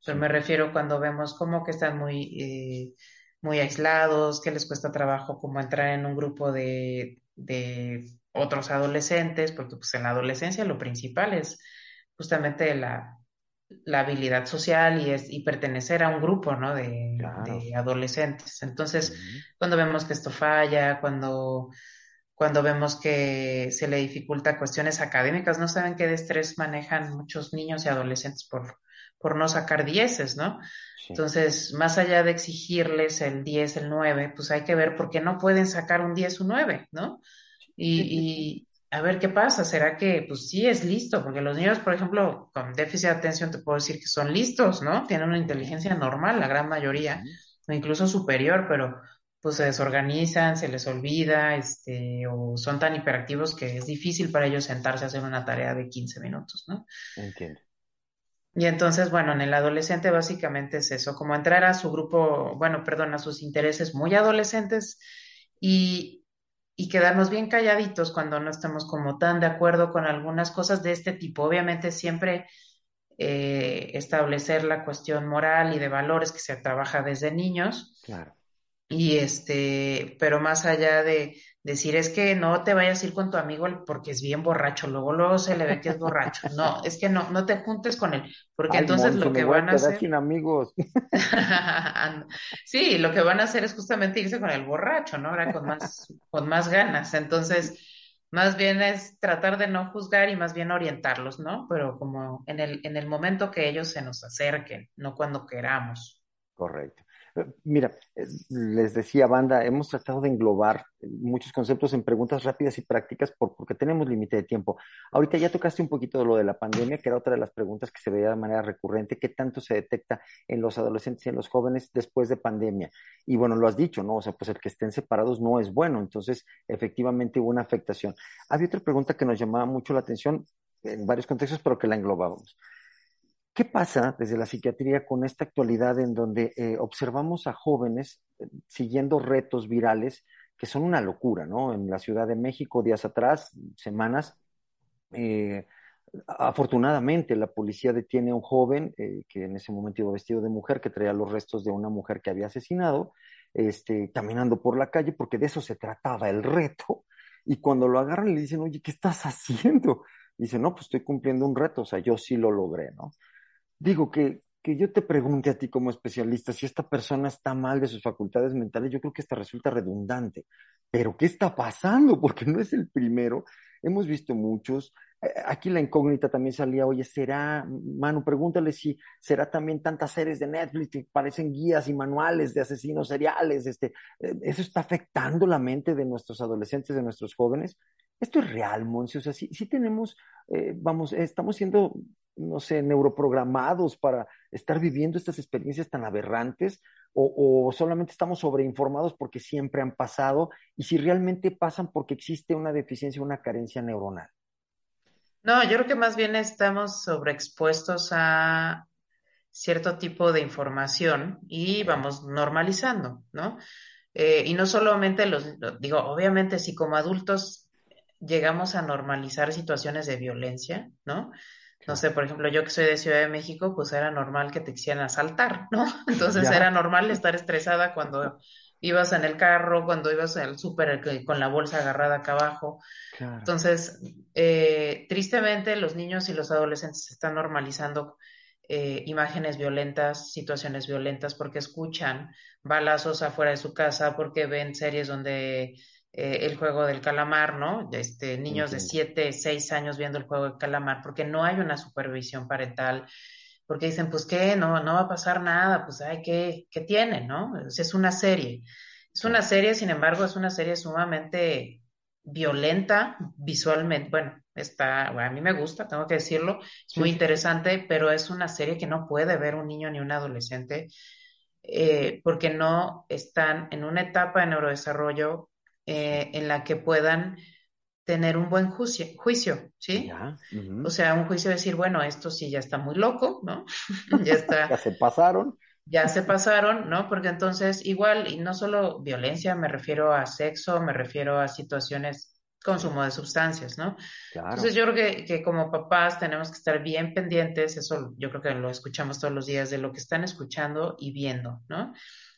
pero me refiero cuando vemos como que están muy, eh, muy aislados, que les cuesta trabajo como entrar en un grupo de, de otros adolescentes, porque pues en la adolescencia lo principal es justamente la, la habilidad social y, es, y pertenecer a un grupo, ¿no? De, adolescentes. Entonces, cuando vemos que esto falla, cuando cuando vemos que se le dificulta cuestiones académicas, no saben qué estrés manejan muchos niños y adolescentes por, por no sacar dieces, ¿no? Entonces, más allá de exigirles el 10, el 9, pues hay que ver por qué no pueden sacar un 10 o un 9, ¿no? Y, a ver qué pasa, ¿será que pues sí es listo? Porque los niños, por ejemplo, con déficit de atención te puedo decir que son listos, ¿no? Tienen una inteligencia normal, la gran mayoría, o incluso superior, pero pues se desorganizan, se les olvida, este, o son tan hiperactivos que es difícil para ellos sentarse a hacer una tarea de 15 minutos, ¿no? Entiendo. Y entonces, bueno, en el adolescente básicamente es eso, como entrar a su grupo, bueno, perdón, a sus intereses muy adolescentes y, y quedarnos bien calladitos cuando no estemos como tan de acuerdo con algunas cosas de este tipo. Obviamente siempre eh, establecer la cuestión moral y de valores que se trabaja desde niños. Claro. Y este, pero más allá de decir es que no te vayas a ir con tu amigo porque es bien borracho, luego luego se le ve que es borracho. No, es que no, no te juntes con él, porque Ay, entonces lo que van a hacer, sin amigos. sí, lo que van a hacer es justamente irse con el borracho, ¿no? Ahora con más, con más ganas. Entonces, más bien es tratar de no juzgar y más bien orientarlos, ¿no? Pero como en el, en el momento que ellos se nos acerquen, no cuando queramos. Correcto. Mira, eh, les decía, banda, hemos tratado de englobar eh, muchos conceptos en preguntas rápidas y prácticas por- porque tenemos límite de tiempo. Ahorita ya tocaste un poquito de lo de la pandemia, que era otra de las preguntas que se veía de manera recurrente, ¿qué tanto se detecta en los adolescentes y en los jóvenes después de pandemia? Y bueno, lo has dicho, ¿no? O sea, pues el que estén separados no es bueno, entonces efectivamente hubo una afectación. Había otra pregunta que nos llamaba mucho la atención en varios contextos, pero que la englobábamos. ¿Qué pasa desde la psiquiatría con esta actualidad en donde eh, observamos a jóvenes eh, siguiendo retos virales que son una locura, ¿no? En la Ciudad de México, días atrás, semanas, eh, afortunadamente la policía detiene a un joven que en ese momento iba vestido de mujer, que traía los restos de una mujer que había asesinado, este, caminando por la calle, porque de eso se trataba el reto. Y cuando lo agarran le dicen, oye, ¿qué estás haciendo? Dice, no, pues estoy cumpliendo un reto, o sea, yo sí lo logré, ¿no? Digo que, que yo te pregunte a ti como especialista si esta persona está mal de sus facultades mentales, yo creo que esta resulta redundante. Pero ¿qué está pasando? Porque no es el primero. Hemos visto muchos. Eh, Aquí la incógnita también salía, oye, ¿será, Manu, pregúntale si será también tantas series de Netflix que parecen guías y manuales de asesinos seriales? Este, eh, ¿Eso está afectando la mente de nuestros adolescentes, de nuestros jóvenes? Esto es real, Monsi. O sea, sí, sí tenemos, eh, vamos, estamos siendo no sé, neuroprogramados para estar viviendo estas experiencias tan aberrantes o, o, solamente estamos sobreinformados porque siempre han pasado y si realmente pasan porque existe una deficiencia, una carencia neuronal. No, yo creo que más bien estamos sobreexpuestos a cierto tipo de información y vamos normalizando, ¿no? Eh, y no solamente los, digo, obviamente si como adultos llegamos a normalizar situaciones de violencia, ¿no? No sé, por ejemplo, yo que soy de Ciudad de México, pues era normal que te quisieran asaltar, ¿no? Entonces Ya. era normal estar estresada cuando ibas en el carro, cuando ibas al súper con la bolsa agarrada acá abajo. Claro. Entonces, eh, tristemente, los niños y los adolescentes están normalizando eh, imágenes violentas, situaciones violentas, porque escuchan balazos afuera de su casa, porque ven series donde eh, el juego del calamar, ¿no? Este, niños de Entiendo. 7, 6 años viendo el juego del calamar, porque no hay una supervisión parental, porque dicen, pues qué, no, no va a pasar nada, pues ay, ¿qué, qué tiene, no? Es una serie. Es una serie, sin embargo, es una serie sumamente violenta visualmente. Bueno, está, a mí me gusta, tengo que decirlo, es muy Sí. interesante, pero es una serie que no puede ver un niño ni un adolescente eh, porque no están en una etapa de neurodesarrollo eh, en la que puedan tener un buen juicio, juicio, ¿sí? Ya. O sea, un juicio de decir, bueno, esto sí ya está muy loco, ¿no? Ya está, Ya se pasaron. ya se pasaron, ¿no? Porque entonces igual, y no solo violencia, me refiero a sexo, me refiero a situaciones, consumo de sustancias, ¿no? Claro. Entonces yo creo que, que como papás tenemos que estar bien pendientes, eso yo creo que lo escuchamos todos los días, de lo que están escuchando y viendo, ¿no?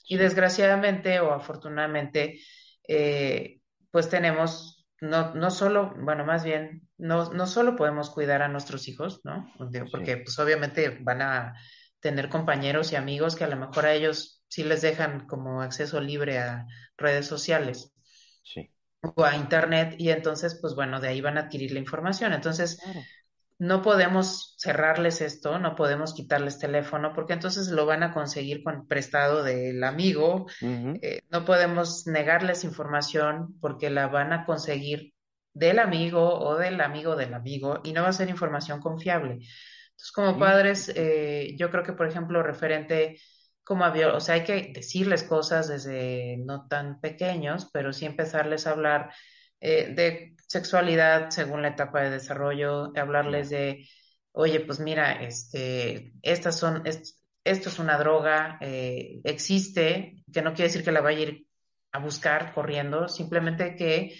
Y desgraciadamente o afortunadamente, eh, pues tenemos, no, no solo, bueno, más bien, no, no solo podemos cuidar a nuestros hijos, ¿no? Porque Sí. pues obviamente van a tener compañeros y amigos que a lo mejor a ellos sí les dejan como acceso libre a redes sociales Sí. o a internet y entonces, pues bueno, de ahí van a adquirir la información. Entonces, Claro. No podemos cerrarles esto, no podemos quitarles teléfono, porque entonces lo van a conseguir con prestado del amigo. Eh, no podemos negarles información porque la van a conseguir del amigo o del amigo del amigo y no va a ser información confiable. Entonces, como padres, eh, yo creo que, por ejemplo, referente como a, o sea, hay que decirles cosas desde no tan pequeños, pero sí empezarles a hablar eh, de sexualidad según la etapa de desarrollo, hablarles de, oye, pues mira, este, estas son, esto es una droga, eh, existe, que no quiere decir que la vaya a ir a buscar corriendo, simplemente que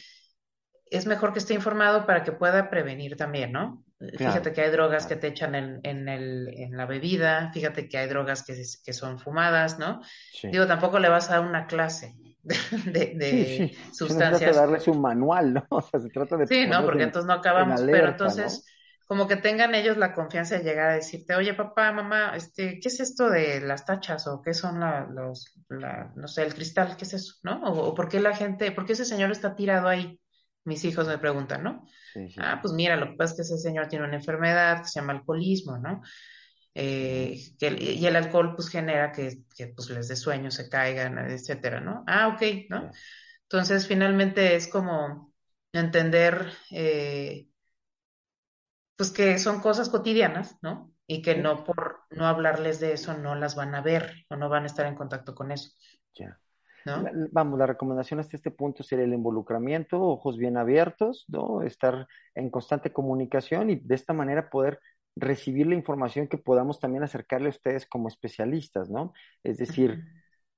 es mejor que esté informado para que pueda prevenir también, ¿no? Fíjate que hay drogas que te echan en, en, el, en, la bebida, fíjate que hay drogas que, que son fumadas, ¿no? Digo, tampoco le vas a dar una clase de, de, sustancias. Se trata de darles un manual, ¿no? O sea, se trata de... Sí, no, porque entonces no acabamos, pero entonces... Como que tengan ellos la confianza de llegar a decirte, oye papá, mamá, este, ¿qué es esto de las tachas? o qué son la, los, la, no sé, el cristal, ¿qué es eso? ¿No? O, o por qué la gente, por qué ese señor está tirado ahí, mis hijos me preguntan, ¿no? Ah, pues mira, lo que pasa es que ese señor tiene una enfermedad que se llama alcoholismo, ¿no? Eh, que, y el alcohol pues genera que, que, pues les dé sueño, se caigan, etcétera, ¿no? Ah, ok, ¿no? Entonces finalmente es como entender eh, pues que son cosas cotidianas, ¿no? Y que no por no hablarles de eso no las van a ver o no van a estar en contacto con eso. Ya. Vamos, la recomendación hasta este punto sería el involucramiento, ojos bien abiertos, ¿no? Estar en constante comunicación y de esta manera poder recibir la información que podamos también acercarle a ustedes como especialistas, ¿no? Es decir,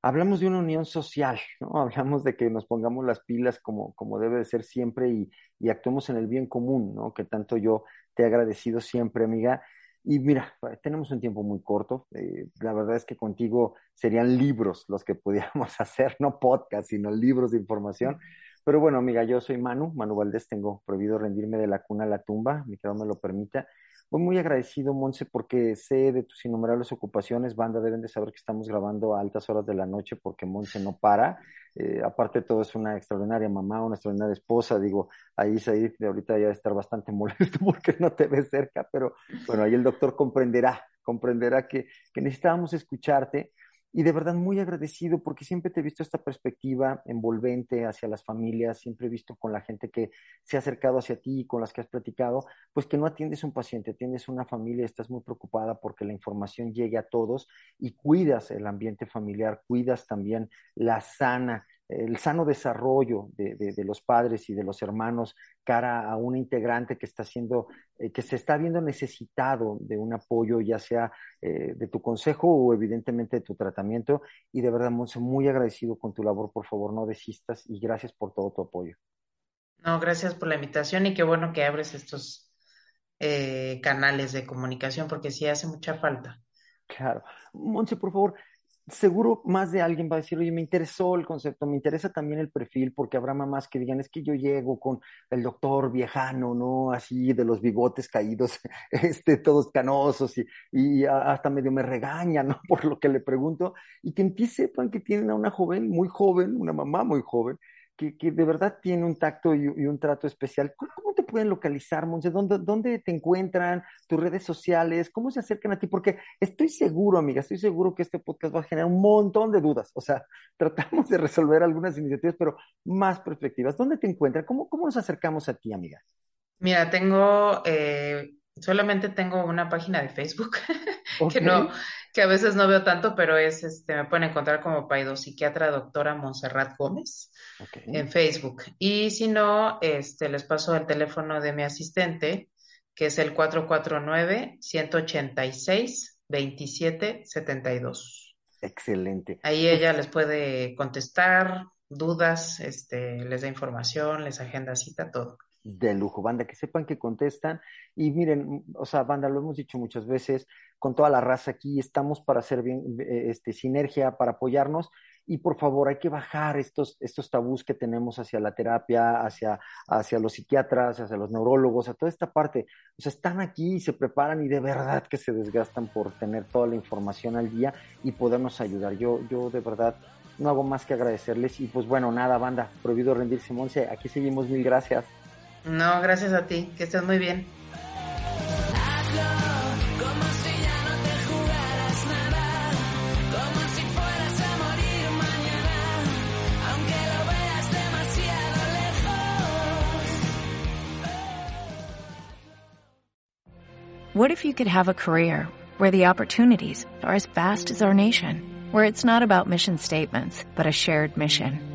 hablamos de una unión social, ¿no? Hablamos de que nos pongamos las pilas como, como debe de ser siempre y, y actuemos en el bien común, ¿no? Que tanto yo te he agradecido siempre, amiga. Y mira, tenemos un tiempo muy corto. Eh, la verdad es que contigo serían libros los que pudiéramos hacer, no podcast, sino libros de información. Pero bueno, amiga, yo soy Manu, Manu Valdés, tengo prohibido rendirme de la cuna a la tumba, mi que me lo permita. Voy muy agradecido, Monse, porque sé de tus innumerables ocupaciones. Banda, deben de saber que estamos grabando a altas horas de la noche porque Monse no para. Eh, aparte de todo, es una extraordinaria mamá, una extraordinaria esposa. Digo, ahí Said de ahorita ya estar bastante molesto porque no te ve cerca, pero bueno, ahí el doctor comprenderá, comprenderá que, que necesitábamos escucharte y de verdad muy agradecido porque siempre te he visto esta perspectiva envolvente hacia las familias, siempre he visto con la gente que se ha acercado hacia ti y con las que has platicado, pues que no atiendes un paciente, atiendes una familia, estás muy preocupada porque la información llegue a todos y cuidas el ambiente familiar, cuidas también la sana el sano desarrollo de, los padres y de los hermanos cara a un integrante que está siendo, eh, que se está viendo necesitado de un apoyo, ya sea eh, de tu consejo o evidentemente de tu tratamiento. Y de verdad, Monse, muy agradecido con tu labor, por favor, no desistas y gracias por todo tu apoyo. No, gracias por la invitación y qué bueno que abres estos eh, canales de comunicación porque sí hace mucha falta. Claro. Monse, por favor, seguro más de alguien va a decir, oye, me interesó el concepto, me interesa también el perfil, porque habrá mamás que digan, es que yo llego con el doctor viejano, ¿no? Así de los bigotes caídos, este, todos canosos y, y hasta medio me regaña, ¿no? Por lo que le pregunto, y que ti sepan que tienen a una joven, muy joven, una mamá muy joven, que, de verdad tiene un tacto y, un trato especial. ¿Cómo, te pueden localizar, Monse? ¿Dónde, ¿Dónde te encuentran? ¿Tus redes sociales? ¿Cómo se acercan a ti? Porque estoy seguro, amiga, estoy seguro que este podcast va a generar un montón de dudas. O sea, tratamos de resolver algunas iniciativas, pero más perspectivas. ¿Dónde te encuentran? ¿Cómo, cómo nos acercamos a ti, amiga? Mira, tengo, eh, solamente tengo una página de Facebook que no, que a veces no veo tanto, pero es, este, me pueden encontrar como psiquiatra doctora Montserrat Gómez en Facebook. Y si no, este, les paso el teléfono de mi asistente, que es el 449-186-2772. Excelente. Ahí ella les puede contestar dudas, este, les da información, les agenda cita, todo de lujo, banda, que sepan que contestan. Y miren, o sea, banda, lo hemos dicho muchas veces, con toda la raza aquí, estamos para hacer bien, eh, este, sinergia, para apoyarnos. Y por favor, hay que bajar estos, estos tabús que tenemos hacia la terapia, hacia, hacia los psiquiatras, hacia los neurólogos, a toda esta parte. O sea, están aquí y se preparan y de verdad que se desgastan por tener toda la información al día y podernos ayudar. Yo, yo de verdad no hago más que agradecerles. Y pues bueno, nada, banda, prohibido rendirse, Monse. Aquí seguimos, mil gracias. No, gracias a ti, que estés muy bien. What if you could have a career where the opportunities are as vast as our nation, where it's not about mission statements, but a shared mission?